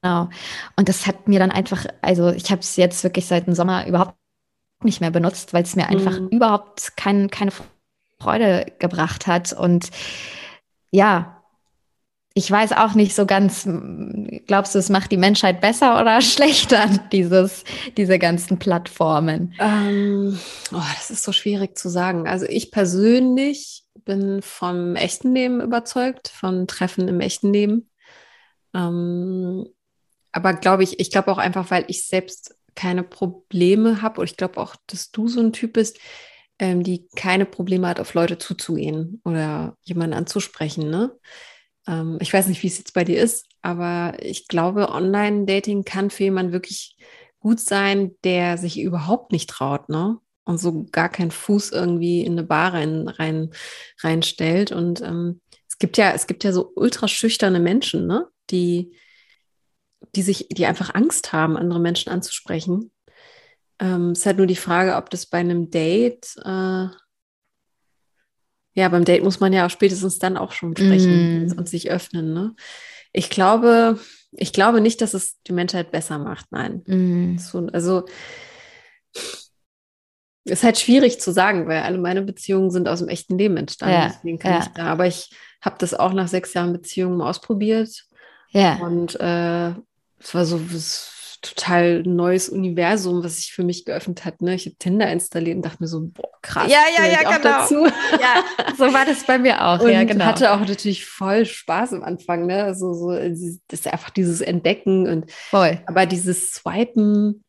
[SPEAKER 2] Genau. Und das hat mir dann einfach, also ich habe es jetzt wirklich seit dem Sommer überhaupt nicht mehr benutzt, weil es mir einfach mhm. überhaupt kein, keine keine Freude gebracht hat. Und ja, ich weiß auch nicht so ganz, glaubst du, es macht die Menschheit besser oder schlechter, dieses, diese ganzen Plattformen?
[SPEAKER 1] Ähm, oh, das ist so schwierig zu sagen. Also ich persönlich bin vom echten Leben überzeugt, von Treffen im echten Leben. Ähm, aber glaube ich, ich glaube auch einfach, weil ich selbst keine Probleme habe, und ich glaube auch, dass du so ein Typ bist, ähm, die keine Probleme hat, auf Leute zuzugehen oder jemanden anzusprechen. Ne? Ähm, ich weiß nicht, wie es jetzt bei dir ist, aber ich glaube, Online-Dating kann für jemanden wirklich gut sein, der sich überhaupt nicht traut, ne? Und so gar keinen Fuß irgendwie in eine Bar rein, rein, reinstellt. Und ähm, es gibt ja, es gibt ja so ultra schüchterne Menschen, ne? Die, die sich, die einfach Angst haben, andere Menschen anzusprechen. Ähm, es ist halt nur die Frage, ob das bei einem Date äh, ja, beim Date muss man ja auch spätestens dann auch schon sprechen mm. und sich öffnen. Ne? Ich glaube, ich glaube nicht, dass es die Menschheit besser macht. Nein. Mm. So, also ist halt schwierig zu sagen, weil alle meine Beziehungen sind aus dem echten Leben entstanden. Ja, Deswegen kann ja. ich da. Aber ich habe das auch nach sechs Jahren Beziehung mal ausprobiert. Ja. Und äh, es war so, es total neues Universum, was sich für mich geöffnet hat. Ne? Ich habe Tinder installiert und dachte mir so, boah, krass.
[SPEAKER 2] Ja, ja, ja, genau. Dazu. Ja, so war das bei mir auch.
[SPEAKER 1] Und
[SPEAKER 2] ja, genau.
[SPEAKER 1] hatte auch natürlich voll Spaß am Anfang. Ne? Also, so, das ist einfach dieses Entdecken und voll. aber dieses Swipen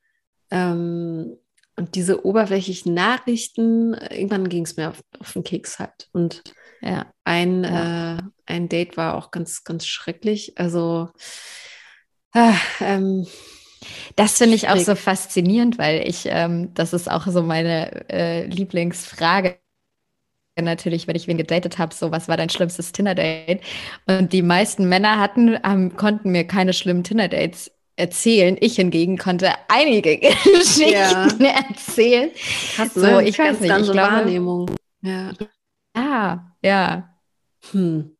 [SPEAKER 1] ähm, und diese oberflächlichen Nachrichten, irgendwann ging es mir auf, auf, den Keks halt. Und ja. Ein, ja. Äh, ein Date war auch ganz, ganz schrecklich. Also äh, ähm,
[SPEAKER 2] das finde ich auch so faszinierend, weil ich, ähm, das ist auch so meine äh, Lieblingsfrage natürlich, wenn ich wen gedatet habe, so was war dein schlimmstes Tinder-Date? Und die meisten Männer hatten, ähm, konnten mir keine schlimmen Tinder-Dates erzählen. Ich hingegen konnte einige Geschichten ja. erzählen.
[SPEAKER 1] Hast so, ich weiß nicht, ich glaube, Wahrnehmung.
[SPEAKER 2] Ja, ja. ja. Hm.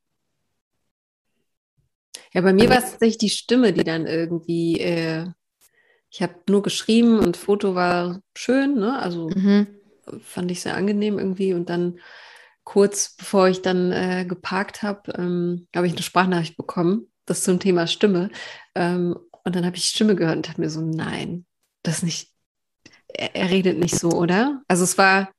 [SPEAKER 1] Ja, bei mir war es tatsächlich die Stimme, die dann irgendwie äh, ich habe nur geschrieben und Foto war schön, ne? Also mhm. fand ich sehr angenehm irgendwie. Und dann kurz bevor ich dann äh, geparkt habe, ähm, habe ich eine Sprachnachricht bekommen, das zum Thema Stimme. Ähm, und dann habe ich Stimme gehört und dachte mir so, nein, das nicht, er, er redet nicht so, oder? Also es war,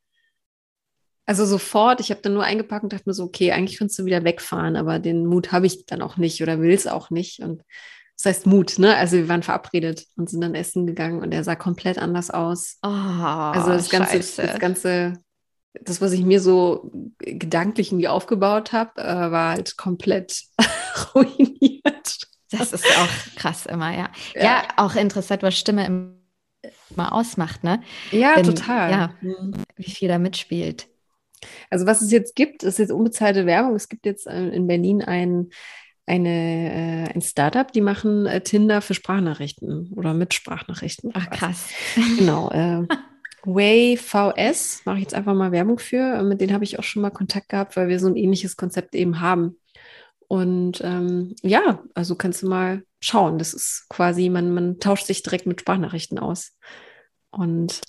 [SPEAKER 1] also sofort, ich habe dann nur eingepackt und dachte mir so, okay, eigentlich könntest du wieder wegfahren, aber den Mut habe ich dann auch nicht oder will es auch nicht. Und das heißt Mut, ne? Also wir waren verabredet und sind dann essen gegangen und er sah komplett anders aus.
[SPEAKER 2] Oh,
[SPEAKER 1] also das ganze, das ganze, das, was ich mir so gedanklich irgendwie aufgebaut habe, äh, war halt komplett ruiniert.
[SPEAKER 2] Das ist auch krass immer, ja. ja. Ja, auch interessant, was Stimme immer ausmacht, ne?
[SPEAKER 1] Ja, Denn, total.
[SPEAKER 2] Ja, wie viel da mitspielt.
[SPEAKER 1] Also was es jetzt gibt, ist jetzt unbezahlte Werbung. Es gibt jetzt äh, in Berlin ein eine, äh, ein Startup, die machen äh, Tinder für Sprachnachrichten oder mit Sprachnachrichten.
[SPEAKER 2] Ach krass.
[SPEAKER 1] Genau. Äh, Way VS mache ich jetzt einfach mal Werbung für. Mit denen habe ich auch schon mal Kontakt gehabt, weil wir so ein ähnliches Konzept eben haben. Und ähm, ja, also kannst du mal schauen. Das ist quasi, man, man tauscht sich direkt mit Sprachnachrichten aus. Und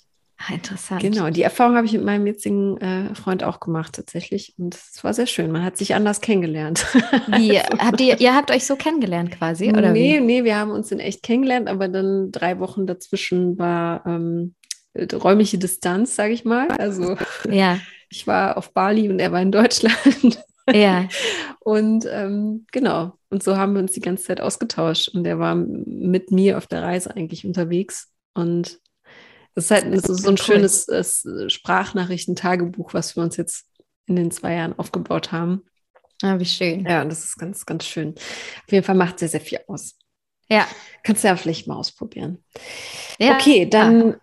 [SPEAKER 2] interessant.
[SPEAKER 1] Genau, die Erfahrung habe ich mit meinem jetzigen äh, Freund auch gemacht tatsächlich. Und es war sehr schön. Man hat sich anders kennengelernt.
[SPEAKER 2] Wie? habt ihr, ihr habt euch so kennengelernt quasi? Oder
[SPEAKER 1] nee,
[SPEAKER 2] wie?
[SPEAKER 1] nee, wir haben uns in echt kennengelernt, aber dann drei Wochen dazwischen war ähm, räumliche Distanz, sage ich mal. Also ja. ich war auf Bali und er war in Deutschland.
[SPEAKER 2] Ja.
[SPEAKER 1] Und ähm, genau. Und so haben wir uns die ganze Zeit ausgetauscht. Und er war mit mir auf der Reise eigentlich unterwegs. Und das ist halt ist so ein schönes äh, Sprachnachrichtentagebuch, was wir uns jetzt in den zwei Jahren aufgebaut haben.
[SPEAKER 2] Ah, wie schön.
[SPEAKER 1] Ja, das ist ganz, ganz schön. Auf jeden Fall macht sehr, sehr viel aus.
[SPEAKER 2] Ja.
[SPEAKER 1] Kannst du ja vielleicht mal ausprobieren. Ja. Okay, dann, ja.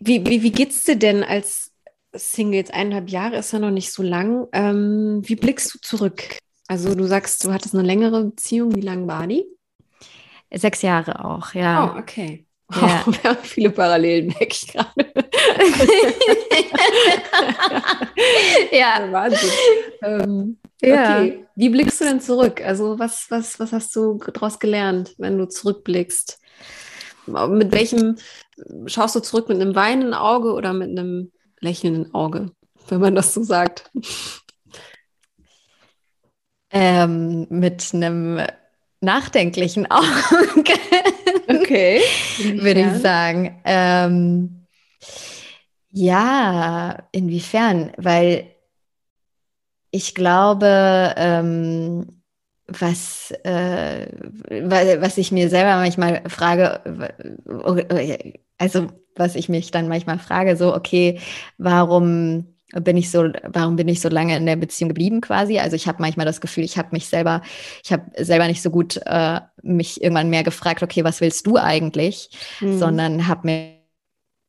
[SPEAKER 1] wie, wie, wie geht's dir denn als Single? Jetzt eineinhalb Jahre ist ja noch nicht so lang. Ähm, wie blickst du zurück? Also, du sagst, du hattest eine längere Beziehung. Wie lang war die?
[SPEAKER 2] Sechs Jahre auch, ja.
[SPEAKER 1] Oh, okay. Ja. Oh, wir haben viele Parallelen, merke ich gerade.
[SPEAKER 2] ja.
[SPEAKER 1] Wahnsinn. Ähm, ja. Okay, wie blickst du denn zurück? Also was, was, was hast du daraus gelernt, wenn du zurückblickst? Mit welchem schaust du zurück mit einem weinenden Auge oder mit einem lächelnden Auge, wenn man das so sagt?
[SPEAKER 2] Ähm, mit einem nachdenklichen Augen.
[SPEAKER 1] Okay.
[SPEAKER 2] Würde ich sagen. Ähm, ja, inwiefern? Weil ich glaube, ähm, was, äh, was ich mir selber manchmal frage, also was ich mich dann manchmal frage, so, okay, warum bin ich so, warum bin ich so lange in der Beziehung geblieben quasi? Also ich habe manchmal das Gefühl, ich habe mich selber, ich habe selber nicht so gut äh, mich irgendwann mehr gefragt, okay, was willst du eigentlich? Mhm. Sondern habe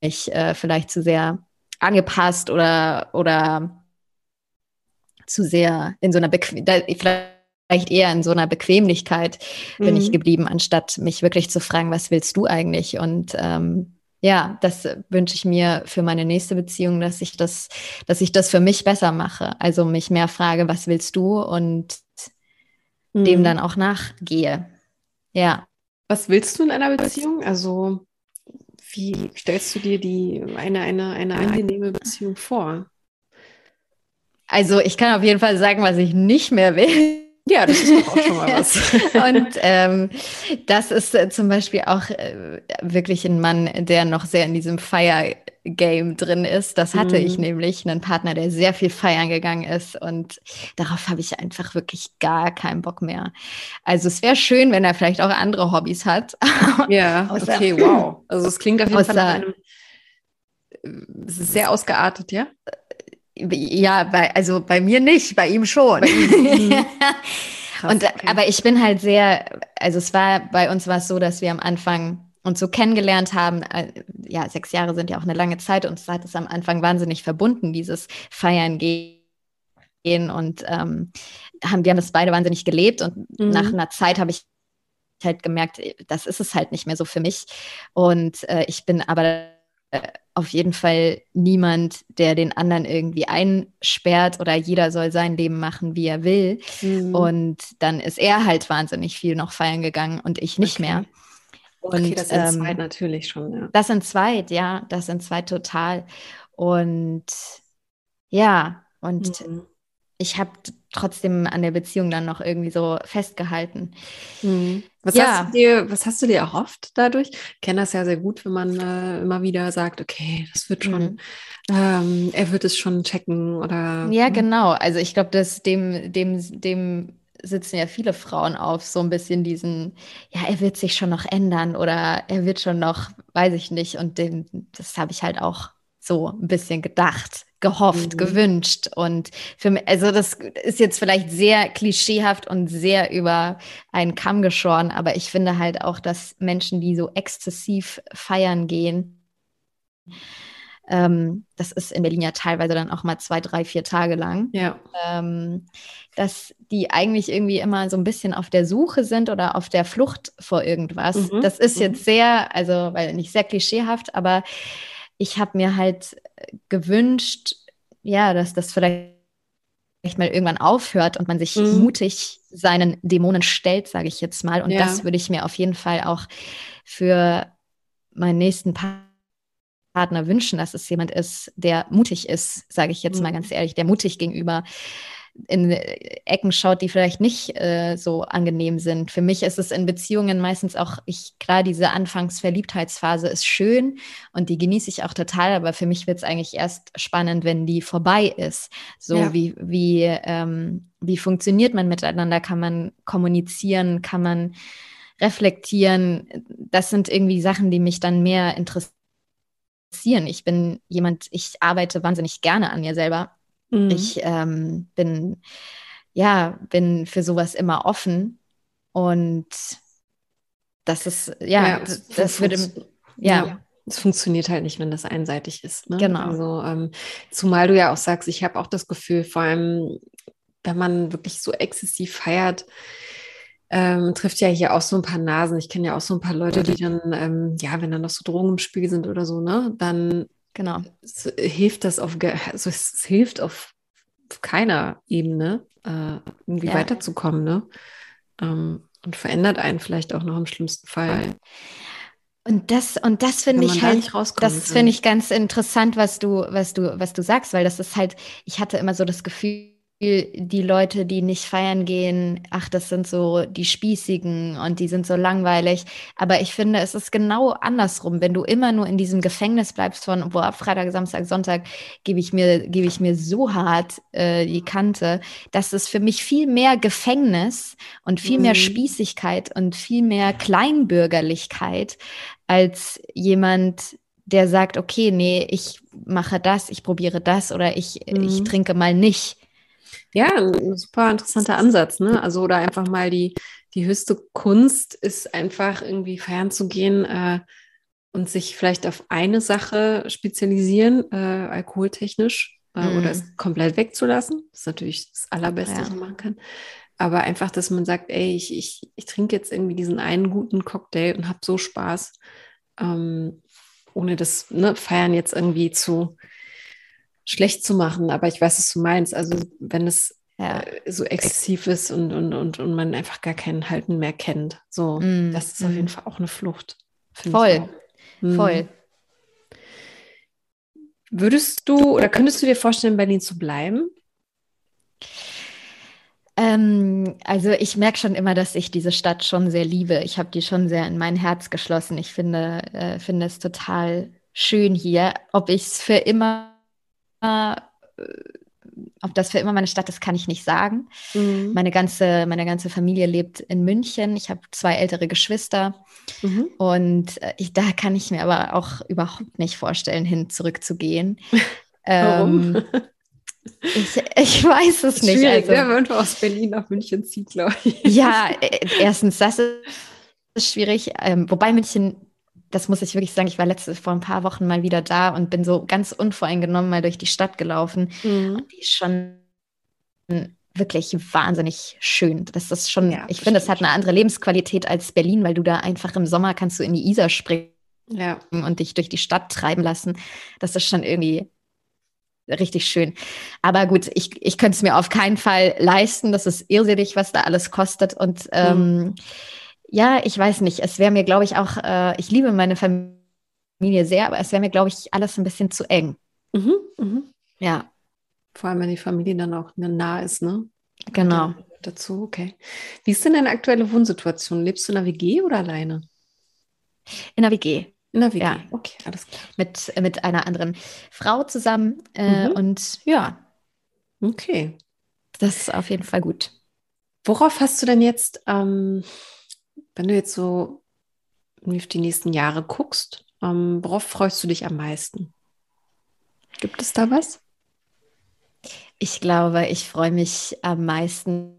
[SPEAKER 2] mich äh, vielleicht zu sehr angepasst oder oder zu sehr in so einer Bequ vielleicht eher in so einer Bequemlichkeit mhm. bin ich mhm. geblieben, anstatt mich wirklich zu fragen, was willst du eigentlich? Und ähm, ja, das wünsche ich mir für meine nächste Beziehung, dass ich das, dass ich das für mich besser mache. Also mich mehr frage, was willst du und mhm. dem dann auch nachgehe. Ja.
[SPEAKER 1] Was willst du in einer Beziehung? Also wie stellst du dir die eine, eine, eine angenehme Beziehung vor?
[SPEAKER 2] Also ich kann auf jeden Fall sagen, was ich nicht mehr will.
[SPEAKER 1] Ja, das ist doch auch schon mal was.
[SPEAKER 2] und ähm, das ist äh, zum Beispiel auch äh, wirklich ein Mann, der noch sehr in diesem Fire-Game drin ist. Das hatte mhm. ich nämlich, einen Partner, der sehr viel feiern gegangen ist. Und darauf habe ich einfach wirklich gar keinen Bock mehr. Also es wäre schön, wenn er vielleicht auch andere Hobbys hat.
[SPEAKER 1] ja, okay, wow. Also es klingt auf jeden Fall nach einem, es ist sehr ausgeartet, ja?
[SPEAKER 2] Ja, bei, also bei mir nicht, bei ihm schon. Bei ihm. Mhm. Krass, und, okay. Aber ich bin halt sehr, also es war, bei uns war es so, dass wir am Anfang uns so kennengelernt haben. Äh, ja, sechs Jahre sind ja auch eine lange Zeit und es hat es am Anfang wahnsinnig verbunden, dieses Feiern gehen und ähm, haben, wir haben das beide wahnsinnig gelebt und mhm. nach einer Zeit habe ich halt gemerkt, das ist es halt nicht mehr so für mich. Und äh, ich bin aber äh, auf jeden Fall niemand, der den anderen irgendwie einsperrt oder jeder soll sein Leben machen, wie er will. Mhm. Und dann ist er halt wahnsinnig viel noch feiern gegangen und ich nicht okay. mehr.
[SPEAKER 1] Und, okay, das sind ähm, zwei natürlich schon, ja.
[SPEAKER 2] Das sind zwei, ja, das sind zwei total. Und ja, und mhm ich habe trotzdem an der Beziehung dann noch irgendwie so festgehalten.
[SPEAKER 1] Mhm. Was, ja. hast du dir, was hast du dir erhofft dadurch? Ich kenne das ja sehr gut, wenn man äh, immer wieder sagt, okay, das wird schon, mhm. ähm, er wird es schon checken oder.
[SPEAKER 2] Ja, hm. genau. Also ich glaube, dass dem, dem, dem sitzen ja viele Frauen auf so ein bisschen diesen, ja, er wird sich schon noch ändern oder er wird schon noch, weiß ich nicht. Und den, das habe ich halt auch so ein bisschen gedacht, gehofft, mhm. gewünscht. Und für mich, also das ist jetzt vielleicht sehr klischeehaft und sehr über einen Kamm geschoren, aber ich finde halt auch, dass Menschen, die so exzessiv feiern gehen, ähm, das ist in Berlin ja teilweise dann auch mal zwei, drei, vier Tage lang,
[SPEAKER 1] ja.
[SPEAKER 2] ähm, dass die eigentlich irgendwie immer so ein bisschen auf der Suche sind oder auf der Flucht vor irgendwas. Mhm. Das ist mhm. jetzt sehr, also weil nicht sehr klischeehaft, aber ich habe mir halt äh, gewünscht, ja, dass das vielleicht mal irgendwann aufhört und man sich mhm. mutig seinen Dämonen stellt, sage ich jetzt mal. Und ja. das würde ich mir auf jeden Fall auch für meinen nächsten Partner wünschen, dass es jemand ist, der mutig ist, sage ich jetzt mhm. mal ganz ehrlich, der mutig gegenüber in Ecken schaut, die vielleicht nicht äh, so angenehm sind. Für mich ist es in Beziehungen meistens auch, ich, klar, diese Anfangsverliebtheitsphase ist schön und die genieße ich auch total, aber für mich wird es eigentlich erst spannend, wenn die vorbei ist. So ja. wie, wie, ähm, wie funktioniert man miteinander? Kann man kommunizieren? Kann man reflektieren? Das sind irgendwie Sachen, die mich dann mehr interessieren. Ich bin jemand, ich arbeite wahnsinnig gerne an mir selber Mhm. Ich ähm, bin, ja, bin für sowas immer offen und das ist, ja, ja das, das würde, ja. ja.
[SPEAKER 1] Es funktioniert halt nicht, wenn das einseitig ist. Ne?
[SPEAKER 2] Genau.
[SPEAKER 1] Also, ähm, zumal du ja auch sagst, ich habe auch das Gefühl, vor allem, wenn man wirklich so exzessiv feiert, ähm, trifft ja hier auch so ein paar Nasen. Ich kenne ja auch so ein paar Leute, die dann, ähm, ja, wenn dann noch so Drogen im Spiel sind oder so, ne, dann
[SPEAKER 2] Genau.
[SPEAKER 1] Es hilft das auf, also es hilft auf keiner Ebene, äh, irgendwie ja. weiterzukommen, ne? Ähm, und verändert einen vielleicht auch noch im schlimmsten Fall.
[SPEAKER 2] Und das, und das finde ich halt, das finde ich ganz interessant, was du, was du, was du sagst, weil das ist halt, ich hatte immer so das Gefühl, die Leute, die nicht feiern gehen, ach, das sind so die Spießigen und die sind so langweilig. Aber ich finde, es ist genau andersrum. Wenn du immer nur in diesem Gefängnis bleibst von, boah, Freitag, Samstag, Sonntag gebe ich mir, gebe ich mir so hart äh, die Kante, dass es für mich viel mehr Gefängnis und viel mhm. mehr Spießigkeit und viel mehr Kleinbürgerlichkeit als jemand, der sagt, okay, nee, ich mache das, ich probiere das oder ich, mhm. ich trinke mal nicht.
[SPEAKER 1] Ja, ein super interessanter Ansatz, ne? Also, oder einfach mal die, die höchste Kunst ist einfach irgendwie feiern zu gehen äh, und sich vielleicht auf eine Sache spezialisieren, äh, alkoholtechnisch, äh, mm. oder mhm. es komplett wegzulassen. Das ist natürlich das Allerbeste, ja. was man machen kann. Aber einfach, dass man sagt, ey, ich, ich, ich trinke jetzt irgendwie diesen einen guten Cocktail und habe so Spaß, ähm, ohne das ne, Feiern jetzt irgendwie zu schlecht zu machen, aber ich weiß, was du meinst. Also wenn es ja. äh, so exzessiv ist und, und, und, und man einfach gar keinen Halten mehr kennt. So, mm. das ist auf jeden mm. Fall auch eine Flucht.
[SPEAKER 2] Voll, mm. voll.
[SPEAKER 1] Würdest du oder könntest du dir vorstellen, in Berlin zu bleiben?
[SPEAKER 2] Ähm, also ich merke schon immer, dass ich diese Stadt schon sehr liebe. Ich habe die schon sehr in mein Herz geschlossen. Ich finde, äh, finde es total schön hier. Ob ich es für immer ob das für immer meine Stadt ist, kann ich nicht sagen. Mhm. Meine, ganze, meine ganze Familie lebt in München. Ich habe zwei ältere Geschwister. Mhm. Und äh, ich, da kann ich mir aber auch überhaupt nicht vorstellen, hin zurückzugehen.
[SPEAKER 1] Warum? Ähm,
[SPEAKER 2] ich, ich weiß es nicht.
[SPEAKER 1] Schwierig, also, wenn man aus Berlin nach München zieht, glaube ich.
[SPEAKER 2] Ja, äh, erstens, das ist schwierig. Ähm, wobei München das muss ich wirklich sagen, ich war letzte vor ein paar Wochen mal wieder da und bin so ganz unvoreingenommen mal durch die Stadt gelaufen. Mhm. Und die ist schon wirklich wahnsinnig schön. Das ist schon, ja, ich finde, es hat eine andere Lebensqualität als Berlin, weil du da einfach im Sommer kannst du in die Isar springen ja. und dich durch die Stadt treiben lassen. Das ist schon irgendwie richtig schön. Aber gut, ich, ich könnte es mir auf keinen Fall leisten. Das ist irrsinnig, was da alles kostet. Und ähm, mhm ja, ich weiß nicht. Es wäre mir, glaube ich, auch, äh, ich liebe meine Familie sehr, aber es wäre mir, glaube ich, alles ein bisschen zu eng. Mhm,
[SPEAKER 1] mhm. Ja. Vor allem, wenn die Familie dann auch nah ist, ne?
[SPEAKER 2] Genau.
[SPEAKER 1] Dazu, okay. Wie ist denn deine aktuelle Wohnsituation? Lebst du in einer WG oder alleine?
[SPEAKER 2] In einer WG.
[SPEAKER 1] In einer WG, ja. okay, alles klar.
[SPEAKER 2] Mit, mit einer anderen Frau zusammen äh, mhm. und ja.
[SPEAKER 1] Okay.
[SPEAKER 2] Das ist auf jeden Fall gut.
[SPEAKER 1] Worauf hast du denn jetzt ähm, wenn du jetzt so auf die nächsten Jahre guckst, ähm, worauf freust du dich am meisten? Gibt es da was?
[SPEAKER 2] Ich glaube, ich freue mich am meisten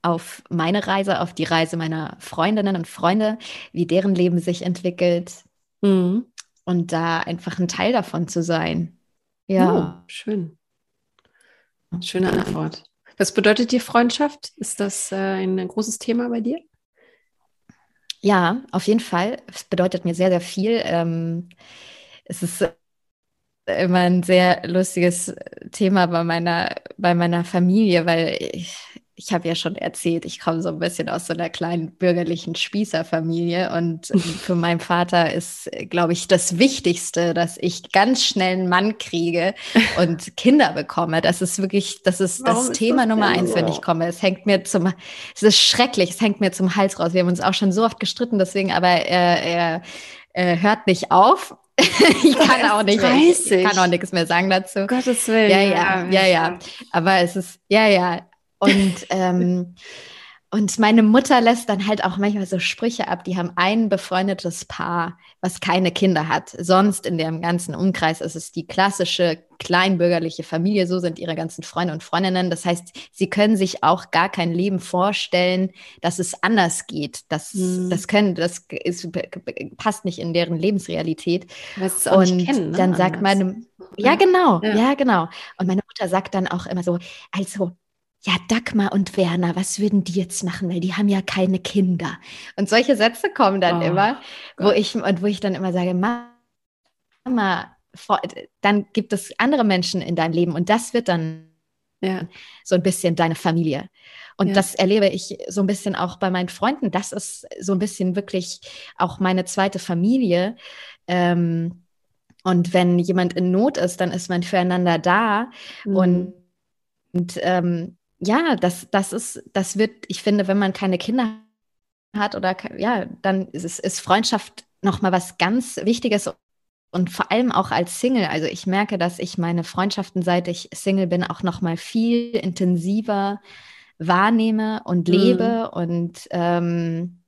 [SPEAKER 2] auf meine Reise, auf die Reise meiner Freundinnen und Freunde, wie deren Leben sich entwickelt mhm. und da einfach ein Teil davon zu sein.
[SPEAKER 1] Ja. Oh, schön. Schöne Antwort. Was bedeutet dir Freundschaft? Ist das äh, ein großes Thema bei dir?
[SPEAKER 2] Ja, auf jeden Fall. Es bedeutet mir sehr, sehr viel. Ähm, es ist immer ein sehr lustiges Thema bei meiner, bei meiner Familie, weil ich, ich habe ja schon erzählt, ich komme so ein bisschen aus so einer kleinen bürgerlichen Spießerfamilie und für meinen Vater ist, glaube ich, das Wichtigste, dass ich ganz schnell einen Mann kriege und Kinder bekomme. Das ist wirklich, das ist Warum das ist Thema das Nummer eins, wenn ich komme. Es hängt mir zum, es ist schrecklich, es hängt mir zum Hals raus. Wir haben uns auch schon so oft gestritten, deswegen, aber er, er, er hört nicht auf ich kann auch nicht, ich, ich kann auch nichts mehr sagen dazu.
[SPEAKER 1] Gottes Willen.
[SPEAKER 2] Ja, ja, ja, ja. Aber es ist, ja, ja, und, ähm, und meine Mutter lässt dann halt auch manchmal so Sprüche ab. Die haben ein befreundetes Paar, was keine Kinder hat. Sonst in dem ganzen Umkreis ist es die klassische kleinbürgerliche Familie. So sind ihre ganzen Freunde und Freundinnen. Das heißt, sie können sich auch gar kein Leben vorstellen, dass es anders geht. Das, hm. das können, das ist, passt nicht in deren Lebensrealität.
[SPEAKER 1] Was auch und nicht kennen,
[SPEAKER 2] ne? dann sagt meine, ja genau, ja. ja genau. Und meine Mutter sagt dann auch immer so, also ja, Dagmar und Werner, was würden die jetzt machen? Weil die haben ja keine Kinder. Und solche Sätze kommen dann oh, immer, wo ich, und wo ich dann immer sage, Mama, dann gibt es andere Menschen in deinem Leben und das wird dann ja. so ein bisschen deine Familie. Und ja. das erlebe ich so ein bisschen auch bei meinen Freunden. Das ist so ein bisschen wirklich auch meine zweite Familie. Ähm, und wenn jemand in Not ist, dann ist man füreinander da. Mhm. Und ähm, ja, das, das ist, das wird, ich finde, wenn man keine Kinder hat oder ja, dann ist, ist Freundschaft nochmal was ganz Wichtiges und vor allem auch als Single. Also ich merke, dass ich meine Freundschaften, seit ich Single bin, auch nochmal viel intensiver wahrnehme und mhm. lebe mhm. und ähm,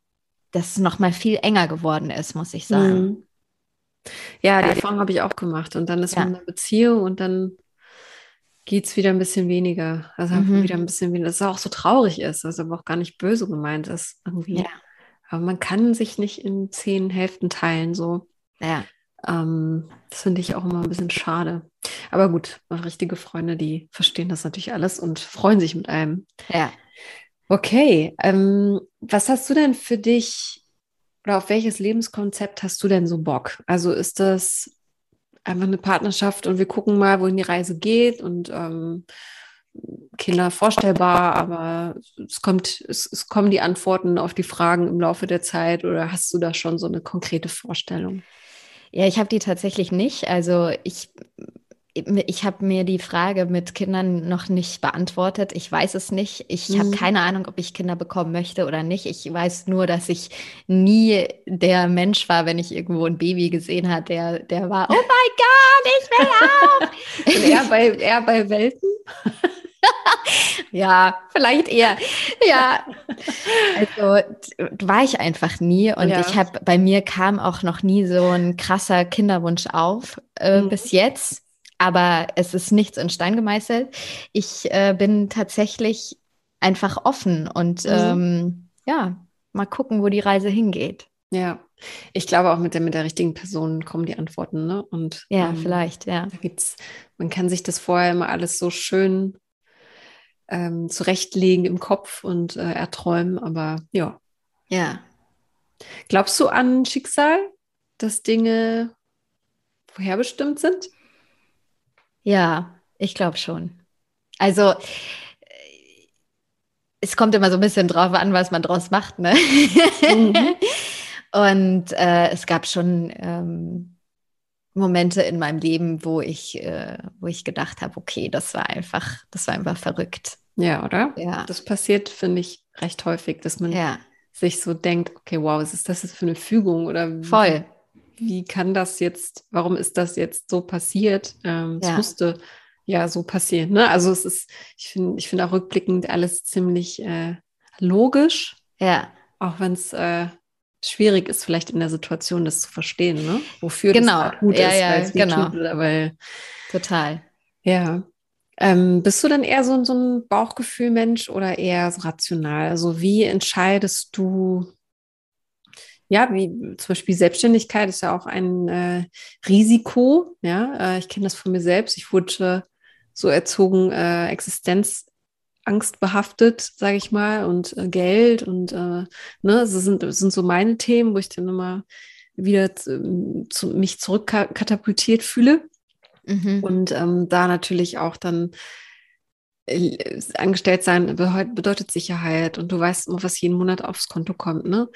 [SPEAKER 2] das nochmal viel enger geworden ist, muss ich sagen. Mhm.
[SPEAKER 1] Ja, die Erfahrung habe ich auch gemacht. Und dann ist ja. man in einer Beziehung und dann geht es wieder ein bisschen weniger. Also mhm. wieder ein bisschen weniger, dass es auch so traurig ist, also aber auch gar nicht böse gemeint ist irgendwie. Ja. Aber man kann sich nicht in zehn Hälften teilen, so.
[SPEAKER 2] Ja.
[SPEAKER 1] Ähm, das finde ich auch immer ein bisschen schade. Aber gut, richtige Freunde, die verstehen das natürlich alles und freuen sich mit einem.
[SPEAKER 2] Ja.
[SPEAKER 1] Okay, ähm, was hast du denn für dich oder auf welches Lebenskonzept hast du denn so Bock? Also ist das einfach eine Partnerschaft und wir gucken mal, wohin die Reise geht und ähm, Kinder vorstellbar, aber es kommt, es, es kommen die Antworten auf die Fragen im Laufe der Zeit oder hast du da schon so eine konkrete Vorstellung?
[SPEAKER 2] Ja, ich habe die tatsächlich nicht. Also ich, ich habe mir die Frage mit Kindern noch nicht beantwortet. Ich weiß es nicht. Ich mhm. habe keine Ahnung, ob ich Kinder bekommen möchte oder nicht. Ich weiß nur, dass ich nie der Mensch war, wenn ich irgendwo ein Baby gesehen habe, der, der war, oh mein Gott, ich will auch.
[SPEAKER 1] Und er bei, er bei Welten?
[SPEAKER 2] ja, vielleicht eher. Ja, also war ich einfach nie und ja. ich habe bei mir kam auch noch nie so ein krasser Kinderwunsch auf äh, mhm. bis jetzt. Aber es ist nichts in Stein gemeißelt. Ich äh, bin tatsächlich einfach offen und mhm. ähm, ja, mal gucken, wo die Reise hingeht.
[SPEAKER 1] Ja, ich glaube auch mit der, mit der richtigen Person kommen die Antworten, ne? Und
[SPEAKER 2] ja, ähm, vielleicht, ja.
[SPEAKER 1] Da gibt's, man kann sich das vorher immer alles so schön ähm, zurechtlegen im Kopf und äh, erträumen, aber ja.
[SPEAKER 2] Ja.
[SPEAKER 1] Glaubst du an Schicksal, dass Dinge vorherbestimmt sind?
[SPEAKER 2] Ja, ich glaube schon. Also es kommt immer so ein bisschen drauf an, was man draus macht, ne? Mhm. Und äh, es gab schon ähm, Momente in meinem Leben, wo ich, äh, wo ich gedacht habe, okay, das war einfach, das war einfach verrückt.
[SPEAKER 1] Ja, oder?
[SPEAKER 2] Ja.
[SPEAKER 1] Das passiert, finde ich, recht häufig, dass man
[SPEAKER 2] ja.
[SPEAKER 1] sich so denkt, okay, wow, was ist das jetzt für eine Fügung? Oder
[SPEAKER 2] Voll.
[SPEAKER 1] Wie, kann das jetzt, warum ist das jetzt so passiert? Ähm, es ja. musste ja so passieren. Ne? Also es ist, ich finde, ich finde auch rückblickend alles ziemlich äh, logisch.
[SPEAKER 2] Ja.
[SPEAKER 1] Auch wenn es äh, schwierig ist, vielleicht in der Situation das zu verstehen, ne?
[SPEAKER 2] Wofür genau.
[SPEAKER 1] das gut
[SPEAKER 2] ja,
[SPEAKER 1] ist,
[SPEAKER 2] ja,
[SPEAKER 1] weil
[SPEAKER 2] genau.
[SPEAKER 1] tut, weil.
[SPEAKER 2] Total.
[SPEAKER 1] Ja. Ähm, bist du dann eher so, so ein Bauchgefühlmensch oder eher so rational? Also wie entscheidest du, ja, wie zum Beispiel Selbstständigkeit ist ja auch ein äh, Risiko, ja, äh, ich kenne das von mir selbst. Ich wurde so erzogen, äh, Existenz angstbehaftet, sage ich mal, und äh, Geld und äh, ne, das sind, das sind so meine Themen, wo ich dann immer wieder zu, zu, mich zurückkatapultiert fühle. Mhm. Und ähm, da natürlich auch dann äh, angestellt sein bedeutet Sicherheit und du weißt immer, was jeden Monat aufs Konto kommt. Ne?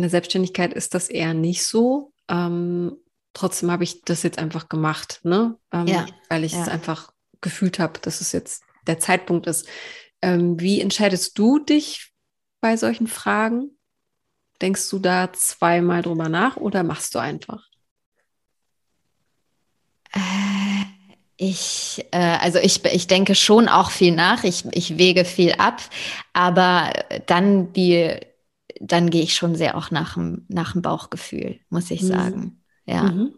[SPEAKER 1] In der Selbstständigkeit ist das eher nicht so. Ähm, trotzdem habe ich das jetzt einfach gemacht, ne? Ähm,
[SPEAKER 2] ja.
[SPEAKER 1] weil ich
[SPEAKER 2] ja.
[SPEAKER 1] es einfach gefühlt habe, dass es jetzt der Zeitpunkt ist. Ähm, wie entscheidest du dich bei solchen Fragen? Denkst du da zweimal drüber nach oder machst du einfach?
[SPEAKER 2] Äh, ich, äh, also ich, ich denke schon auch viel nach. Ich, ich wege viel ab, aber dann die, dann gehe ich schon sehr auch nach dem, nach dem Bauchgefühl, muss ich mhm. sagen. Ja. Mhm.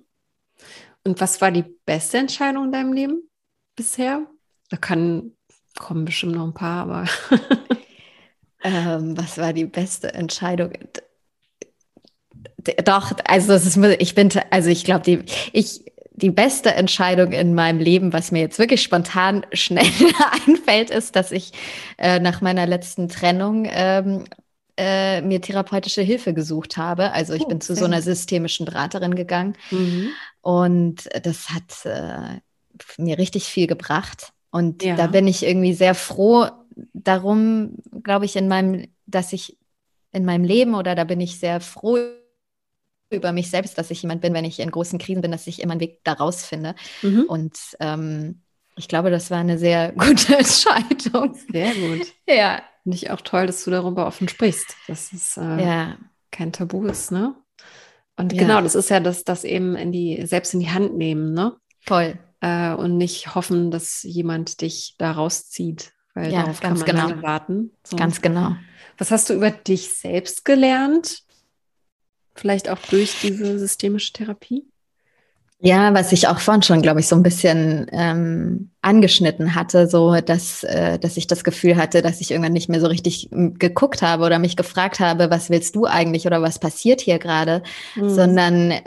[SPEAKER 1] Und was war die beste Entscheidung in deinem Leben bisher? Da kann kommen bestimmt noch ein paar, aber.
[SPEAKER 2] ähm, was war die beste Entscheidung? Doch, also das ist, ich bin, also ich glaube, die, ich, die beste Entscheidung in meinem Leben, was mir jetzt wirklich spontan schnell einfällt, ist, dass ich äh, nach meiner letzten Trennung ähm, äh, mir therapeutische Hilfe gesucht habe. Also ich oh, bin zu so einer systemischen Beraterin gegangen mhm. und das hat äh, mir richtig viel gebracht. Und ja. da bin ich irgendwie sehr froh darum, glaube ich, in meinem, dass ich in meinem Leben oder da bin ich sehr froh über mich selbst, dass ich jemand bin, wenn ich in großen Krisen bin, dass ich immer einen Weg daraus finde. Mhm. Und ähm, ich glaube, das war eine sehr gute Entscheidung.
[SPEAKER 1] Sehr gut.
[SPEAKER 2] Ja.
[SPEAKER 1] Finde ich auch toll, dass du darüber offen sprichst, dass es äh,
[SPEAKER 2] Ja.
[SPEAKER 1] kein Tabu ist, ne? Und
[SPEAKER 2] Ja.
[SPEAKER 1] genau, das ist ja das, das eben in die, selbst in die Hand nehmen, ne?
[SPEAKER 2] Voll.
[SPEAKER 1] Äh, und nicht hoffen, dass jemand dich da rauszieht, weil
[SPEAKER 2] Ja,
[SPEAKER 1] darauf kann man
[SPEAKER 2] genau.
[SPEAKER 1] lange warten. So.
[SPEAKER 2] Ganz genau.
[SPEAKER 1] Was hast du über dich selbst gelernt? Vielleicht auch durch diese systemische Therapie?
[SPEAKER 2] Ja, was ich auch vorhin schon, glaube ich, so ein bisschen ähm, angeschnitten hatte, so dass, äh, dass ich das Gefühl hatte, dass ich irgendwann nicht mehr so richtig m, geguckt habe oder mich gefragt habe, was willst du eigentlich oder was passiert hier gerade,
[SPEAKER 1] Mhm.
[SPEAKER 2] sondern äh,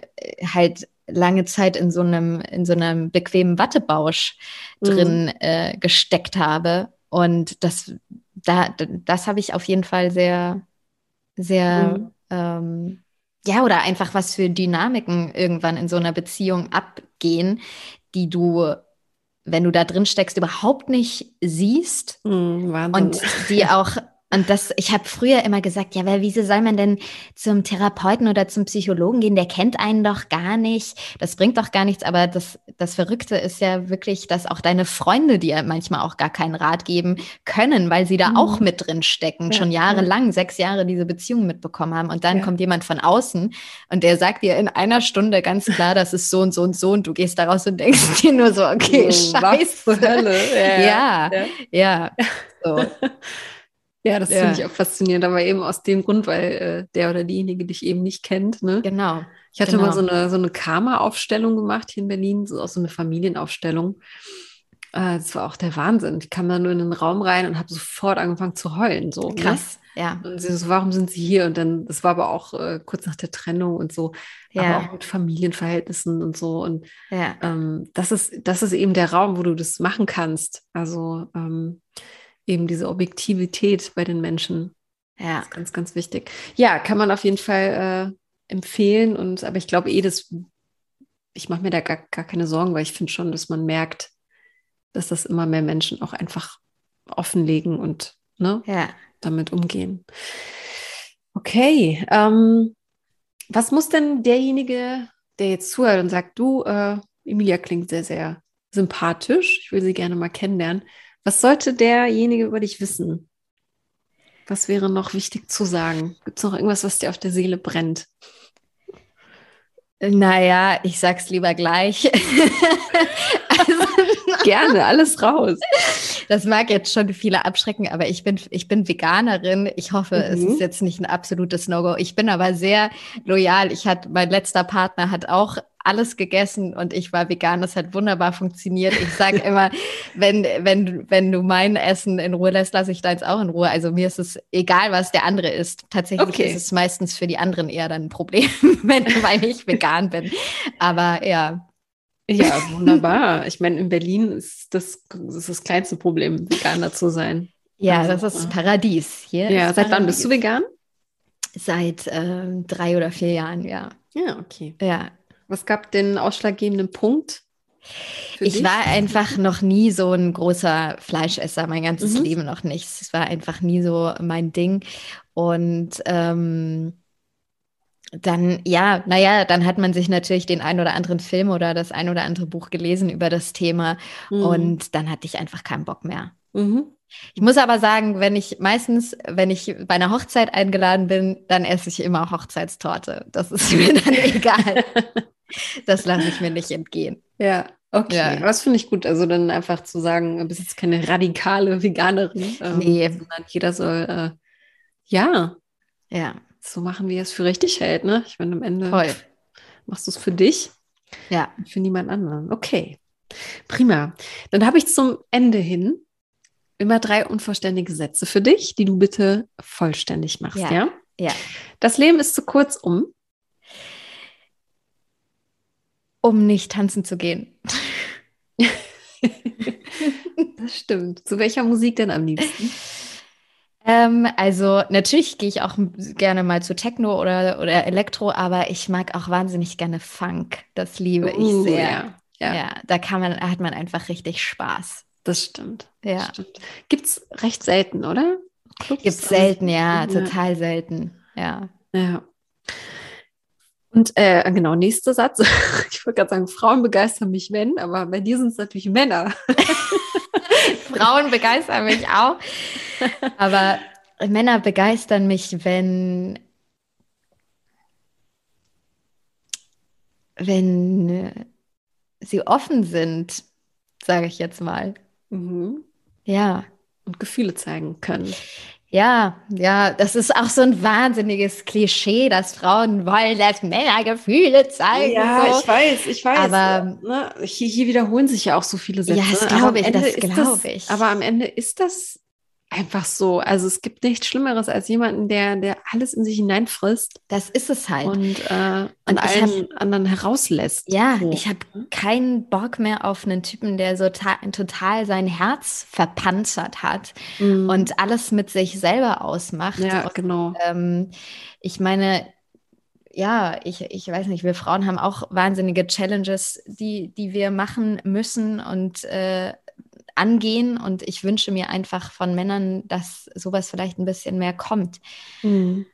[SPEAKER 2] halt lange Zeit in so einem, in so einem bequemen Wattebausch
[SPEAKER 1] Mhm.
[SPEAKER 2] drin äh, gesteckt habe. Und das, da, das habe ich auf jeden Fall sehr, sehr,
[SPEAKER 1] Mhm.
[SPEAKER 2] ähm, ja, oder einfach was für Dynamiken irgendwann in so einer Beziehung abgehen, die du, wenn du da drin steckst, überhaupt nicht siehst
[SPEAKER 1] Wahnsinn.
[SPEAKER 2] und die auch, und das, ich habe früher immer gesagt, ja, weil wieso soll man denn zum Therapeuten oder zum Psychologen gehen? Der kennt einen doch gar nicht. Das bringt doch gar nichts. Aber das, das Verrückte ist ja wirklich, dass auch deine Freunde dir manchmal auch gar keinen Rat geben können, weil sie da
[SPEAKER 1] Mhm.
[SPEAKER 2] auch mit drin stecken,
[SPEAKER 1] Ja,
[SPEAKER 2] schon
[SPEAKER 1] ja.
[SPEAKER 2] jahrelang, sechs Jahre diese Beziehung mitbekommen haben. Und dann
[SPEAKER 1] Ja.
[SPEAKER 2] kommt jemand von außen und der sagt dir in einer Stunde ganz klar, das ist so und so und so. Und du gehst da raus und denkst dir nur so, okay,
[SPEAKER 1] Was
[SPEAKER 2] scheiße.
[SPEAKER 1] zur Hölle?
[SPEAKER 2] Ja,
[SPEAKER 1] ja.
[SPEAKER 2] ja. So.
[SPEAKER 1] Ja, das finde ich auch faszinierend, aber eben aus dem Grund, weil äh, der oder diejenige dich eben nicht kennt. Ne?
[SPEAKER 2] Genau.
[SPEAKER 1] Ich hatte
[SPEAKER 2] genau.
[SPEAKER 1] mal so eine, so eine Karma-Aufstellung gemacht hier in Berlin, so auch so eine Familienaufstellung. Äh, das war auch der Wahnsinn. Ich kam da nur in den Raum rein und habe sofort angefangen zu heulen. So, ne?
[SPEAKER 2] Krass, ja.
[SPEAKER 1] Und sie so, warum sind sie hier? Und dann, das war aber auch äh, kurz nach der Trennung und so, aber
[SPEAKER 2] Ja,
[SPEAKER 1] auch mit Familienverhältnissen und so. Und
[SPEAKER 2] ja,
[SPEAKER 1] ähm, das ist, das ist eben der Raum, wo du das machen kannst. Also ähm, eben diese Objektivität bei den Menschen.
[SPEAKER 2] ja,
[SPEAKER 1] Das ist ganz, ganz wichtig. Ja, kann man auf jeden Fall äh, empfehlen. Und aber ich glaube eh, dass ich mache mir da gar, gar keine Sorgen, weil ich finde schon, dass man merkt, dass das immer mehr Menschen auch einfach offenlegen und ne,
[SPEAKER 2] ja.
[SPEAKER 1] damit umgehen. Okay, ähm, was muss denn derjenige, der jetzt zuhört und sagt, du, äh, Emilia klingt sehr, sehr sympathisch, ich will sie gerne mal kennenlernen. Was sollte derjenige über dich wissen? Was wäre noch wichtig zu sagen? Gibt es noch irgendwas, was dir auf der Seele brennt?
[SPEAKER 2] Naja, ich sag's lieber gleich.
[SPEAKER 1] Gerne, alles raus.
[SPEAKER 2] Das mag jetzt schon viele abschrecken, aber ich bin, ich bin Veganerin. Ich hoffe, es
[SPEAKER 1] Mhm.
[SPEAKER 2] ist jetzt nicht ein absolutes No-Go. Ich bin aber sehr loyal. Ich hatte, mein letzter Partner hat auch alles gegessen und ich war vegan. Das hat wunderbar funktioniert. Ich sage immer, wenn, wenn, wenn du mein Essen in Ruhe lässt, lasse ich deins auch in Ruhe. Also mir ist es egal, was der andere isst. Tatsächlich
[SPEAKER 1] Okay.
[SPEAKER 2] ist es meistens für die anderen eher dann ein Problem, wenn, weil ich vegan bin. Aber ja,
[SPEAKER 1] Ja, wunderbar. Ich meine, in Berlin ist das, ist das kleinste Problem, Veganer zu sein.
[SPEAKER 2] ja,
[SPEAKER 1] Also,
[SPEAKER 2] das ist
[SPEAKER 1] äh,
[SPEAKER 2] Paradies. Hier
[SPEAKER 1] Ja,
[SPEAKER 2] ist
[SPEAKER 1] seit wann bist du
[SPEAKER 2] Paradies.
[SPEAKER 1] vegan?
[SPEAKER 2] Seit ähm, drei oder vier Jahren, ja.
[SPEAKER 1] Ja, okay.
[SPEAKER 2] Ja.
[SPEAKER 1] Was gab den ausschlaggebenden Punkt?
[SPEAKER 2] Ich
[SPEAKER 1] dich?
[SPEAKER 2] war einfach noch nie so ein großer Fleischesser, mein ganzes
[SPEAKER 1] Mhm.
[SPEAKER 2] Leben noch nicht. Es war einfach nie so mein Ding. Und ähm, dann, ja, naja, dann hat man sich natürlich den ein oder anderen Film oder das ein oder andere Buch gelesen über das Thema
[SPEAKER 1] Mhm.
[SPEAKER 2] und dann hatte ich einfach keinen Bock mehr.
[SPEAKER 1] Mhm.
[SPEAKER 2] Ich muss aber sagen, wenn ich meistens, wenn ich bei einer Hochzeit eingeladen bin, dann esse ich immer Hochzeitstorte. Das ist mir dann egal. Das lasse ich mir nicht entgehen.
[SPEAKER 1] Ja, okay.
[SPEAKER 2] Ja.
[SPEAKER 1] Aber Das finde ich gut. Also dann einfach zu sagen, du bist jetzt keine radikale Veganerin, ähm,
[SPEAKER 2] Nee.
[SPEAKER 1] sondern jeder soll, äh, ja,
[SPEAKER 2] Ja,
[SPEAKER 1] so machen, wie er es für richtig hält. Ne? Ich meine, am Ende
[SPEAKER 2] voll.
[SPEAKER 1] machst du es für dich
[SPEAKER 2] Ja.
[SPEAKER 1] und für niemand anderen. Okay, prima. Dann habe ich zum Ende hin immer drei unvollständige Sätze für dich, die du bitte vollständig machst. Ja.
[SPEAKER 2] Ja. Ja.
[SPEAKER 1] Das Leben ist zu kurz, um.
[SPEAKER 2] Um nicht tanzen zu gehen.
[SPEAKER 1] Das stimmt. Zu welcher Musik denn am liebsten?
[SPEAKER 2] Ähm, also natürlich gehe ich auch gerne mal zu Techno oder, oder Elektro, aber ich mag auch wahnsinnig gerne Funk. Das liebe ich
[SPEAKER 1] Uh,
[SPEAKER 2] sehr.
[SPEAKER 1] ja, ja,
[SPEAKER 2] Ja, da kann man, hat man einfach richtig Spaß.
[SPEAKER 1] das stimmt.
[SPEAKER 2] Ja.
[SPEAKER 1] Stimmt. Gibt es recht selten, oder? Clubs,
[SPEAKER 2] Gibt's
[SPEAKER 1] alles-
[SPEAKER 2] selten, ja,
[SPEAKER 1] Ja.
[SPEAKER 2] total selten. Ja.
[SPEAKER 1] Ja. Und äh, genau, nächster Satz. Ich wollte gerade sagen, Frauen begeistern mich, wenn, aber bei dir sind es natürlich Männer.
[SPEAKER 2] Frauen begeistern mich auch. Aber Männer begeistern mich, wenn, wenn sie offen sind, sage ich jetzt mal.
[SPEAKER 1] Mhm.
[SPEAKER 2] Ja.
[SPEAKER 1] Und Gefühle zeigen können.
[SPEAKER 2] Ja, ja, das ist auch so ein wahnsinniges Klischee, dass Frauen wollen, dass Männer Gefühle zeigen.
[SPEAKER 1] Ja,
[SPEAKER 2] so.
[SPEAKER 1] ich weiß, ich weiß.
[SPEAKER 2] Aber
[SPEAKER 1] ne, hier, hier, wiederholen sich ja auch so viele Sätze.
[SPEAKER 2] Ja, das glaube ich, das glaube ich.
[SPEAKER 1] Aber am Ende ist das einfach so. Also es gibt nichts Schlimmeres als jemanden, der, der alles in sich hineinfrisst
[SPEAKER 2] das ist es halt.
[SPEAKER 1] und äh, an
[SPEAKER 2] Und
[SPEAKER 1] allen anderen herauslässt.
[SPEAKER 2] Ja,
[SPEAKER 1] So.
[SPEAKER 2] ich habe keinen Bock mehr auf einen Typen, der so ta- total sein Herz verpanzert hat
[SPEAKER 1] Mhm.
[SPEAKER 2] und alles mit sich selber ausmacht.
[SPEAKER 1] ja,
[SPEAKER 2] Und,
[SPEAKER 1] genau.
[SPEAKER 2] ähm, ich meine, ja, ich, ich weiß nicht, wir Frauen haben auch wahnsinnige Challenges, die, die wir machen müssen und äh, angehen. Und ich wünsche mir einfach von Männern, dass sowas vielleicht ein bisschen mehr kommt.
[SPEAKER 1] Mhm.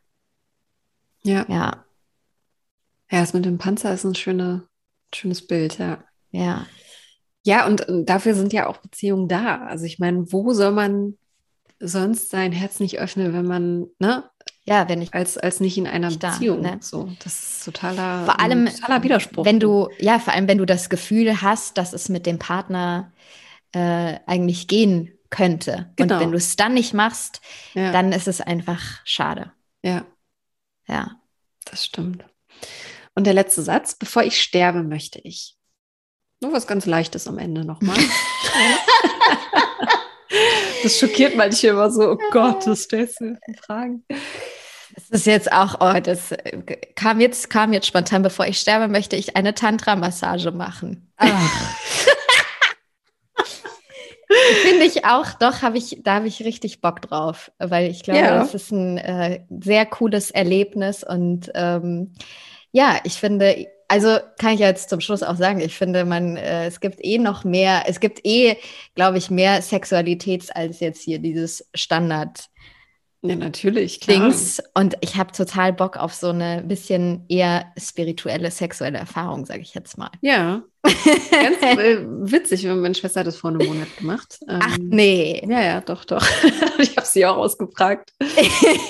[SPEAKER 1] Ja.
[SPEAKER 2] Ja,
[SPEAKER 1] ja, das mit dem Panzer ist ein schöne, schönes Bild, ja.
[SPEAKER 2] ja,
[SPEAKER 1] Ja, und äh, dafür sind ja auch Beziehungen da. Also ich meine, wo soll man sonst sein Herz nicht öffnen, wenn man, ne,
[SPEAKER 2] ja, wenn ich
[SPEAKER 1] als, als nicht in einer
[SPEAKER 2] da,
[SPEAKER 1] Beziehung.
[SPEAKER 2] ne?
[SPEAKER 1] So, das ist totaler,
[SPEAKER 2] Vor allem,
[SPEAKER 1] totaler Widerspruch.
[SPEAKER 2] Wenn du, ja, vor allem, wenn du das Gefühl hast, dass es mit dem Partner äh, eigentlich gehen könnte.
[SPEAKER 1] Genau.
[SPEAKER 2] Und wenn du es dann nicht machst,
[SPEAKER 1] ja,
[SPEAKER 2] dann ist es einfach schade.
[SPEAKER 1] ja,
[SPEAKER 2] Ja.
[SPEAKER 1] das stimmt. Und der letzte Satz, bevor ich sterbe, möchte ich. Nur was ganz Leichtes am Ende nochmal. das schockiert manche immer so, oh Gott, das stellst du Fragen.
[SPEAKER 2] Das ist jetzt auch, oh, das äh, kam jetzt, kam jetzt spontan, bevor ich sterbe, möchte ich eine Tantra-Massage machen. Finde ich auch, doch, habe ich, da habe ich richtig Bock drauf, weil ich glaube,
[SPEAKER 1] Ja.
[SPEAKER 2] das ist ein äh, sehr cooles Erlebnis und ähm, ja, ich finde, also kann ich jetzt zum Schluss auch sagen, ich finde, man, äh, es gibt eh noch mehr, es gibt eh, glaube ich, mehr Sexualität als jetzt hier dieses Standard.
[SPEAKER 1] Ja, natürlich, klar.
[SPEAKER 2] Dings und ich habe total Bock auf so eine bisschen eher spirituelle sexuelle Erfahrung, sage ich jetzt mal.
[SPEAKER 1] Ja, ganz äh, witzig, meine Schwester hat das vor einem Monat gemacht.
[SPEAKER 2] Ach
[SPEAKER 1] Ähm,
[SPEAKER 2] nee.
[SPEAKER 1] Ja, ja, doch, doch. ich habe sie auch ausgefragt.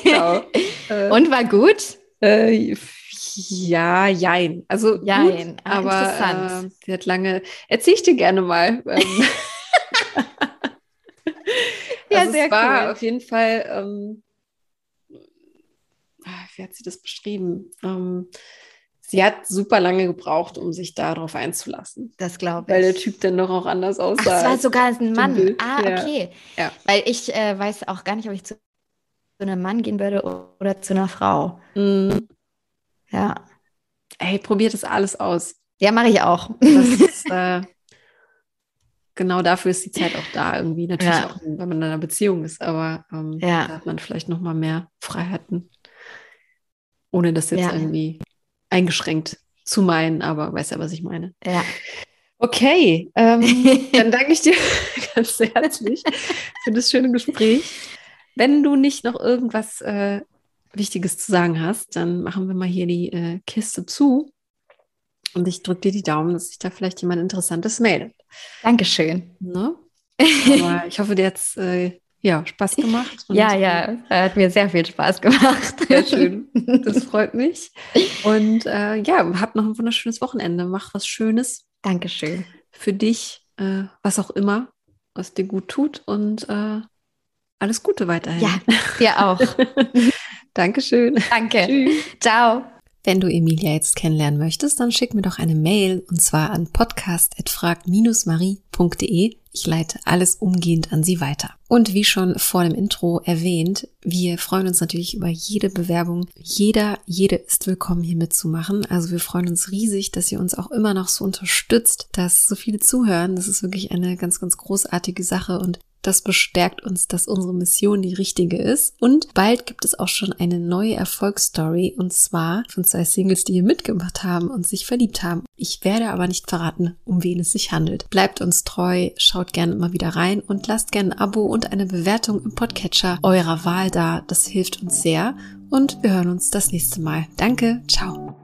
[SPEAKER 1] genau. Äh,
[SPEAKER 2] Und war gut?
[SPEAKER 1] äh, ja, jein. Also
[SPEAKER 2] Jein.
[SPEAKER 1] gut,
[SPEAKER 2] Ah,
[SPEAKER 1] aber
[SPEAKER 2] interessant.
[SPEAKER 1] äh, sie hat lange. Erzähl ich dir gerne mal. Ähm,
[SPEAKER 2] Ja,
[SPEAKER 1] also
[SPEAKER 2] sehr
[SPEAKER 1] es war
[SPEAKER 2] cool.
[SPEAKER 1] auf jeden Fall. Ähm, ah, wie hat sie das beschrieben? Ähm, sie hat super lange gebraucht, um sich darauf einzulassen,
[SPEAKER 2] Das glaube ich.
[SPEAKER 1] weil der Typ dann doch auch anders
[SPEAKER 2] Ach,
[SPEAKER 1] aussah.
[SPEAKER 2] es war
[SPEAKER 1] als-
[SPEAKER 2] sogar ein Mann.
[SPEAKER 1] Bild.
[SPEAKER 2] Ah,
[SPEAKER 1] Ja.
[SPEAKER 2] okay.
[SPEAKER 1] Ja.
[SPEAKER 2] Weil ich äh, weiß auch gar nicht, ob ich zu einem Mann gehen würde oder zu einer Frau.
[SPEAKER 1] Mm,
[SPEAKER 2] Ja.
[SPEAKER 1] Ey, probiert das alles aus.
[SPEAKER 2] Ja, mache ich auch.
[SPEAKER 1] Das ist, äh, genau dafür ist die Zeit auch da irgendwie. Natürlich
[SPEAKER 2] Ja.
[SPEAKER 1] auch, wenn man in einer Beziehung ist, aber ähm,
[SPEAKER 2] Ja.
[SPEAKER 1] da hat man vielleicht noch mal mehr Freiheiten, ohne das jetzt
[SPEAKER 2] Ja.
[SPEAKER 1] irgendwie eingeschränkt zu meinen, aber weiß ja, was ich meine.
[SPEAKER 2] Ja.
[SPEAKER 1] Okay, ähm, dann danke ich dir ganz herzlich für das schöne Gespräch. Wenn du nicht noch irgendwas äh, Wichtiges zu sagen hast, dann machen wir mal hier die äh, Kiste zu. Und ich drücke dir die Daumen, dass sich da vielleicht jemand Interessantes meldet.
[SPEAKER 2] Dankeschön.
[SPEAKER 1] Ne? Aber ich hoffe, dir hat es äh, ja, Spaß gemacht.
[SPEAKER 2] Ja, ja, hat mir sehr viel Spaß gemacht.
[SPEAKER 1] Sehr schön. Das freut mich. Und äh, ja, hab noch ein wunderschönes Wochenende. Mach was Schönes
[SPEAKER 2] Dankeschön.
[SPEAKER 1] für dich, äh, was auch immer, was dir gut tut. Und äh, alles Gute weiterhin.
[SPEAKER 2] Ja, dir auch.
[SPEAKER 1] Dankeschön.
[SPEAKER 2] Danke.
[SPEAKER 1] Tschüss.
[SPEAKER 2] Ciao.
[SPEAKER 1] Wenn du Emilia jetzt kennenlernen möchtest, dann schick mir doch eine Mail und zwar an podcast.frag-marie.de. Ich leite alles umgehend an sie weiter. Und wie schon vor dem Intro erwähnt, wir freuen uns natürlich über jede Bewerbung. Jeder, jede ist willkommen hier mitzumachen. Also wir freuen uns riesig, dass ihr uns auch immer noch so unterstützt, dass so viele zuhören. Das ist wirklich eine ganz, ganz großartige Sache und das bestärkt uns, dass unsere Mission die richtige ist. Und bald gibt es auch schon eine neue Erfolgsstory und zwar von zwei Singles, die hier mitgemacht haben und sich verliebt haben. Ich werde aber nicht verraten, um wen es sich handelt. Bleibt uns treu, schaut gerne immer wieder rein und lasst gerne ein Abo und eine Bewertung im Podcatcher eurer Wahl da. Das hilft uns sehr und wir hören uns das nächste Mal. Danke, ciao.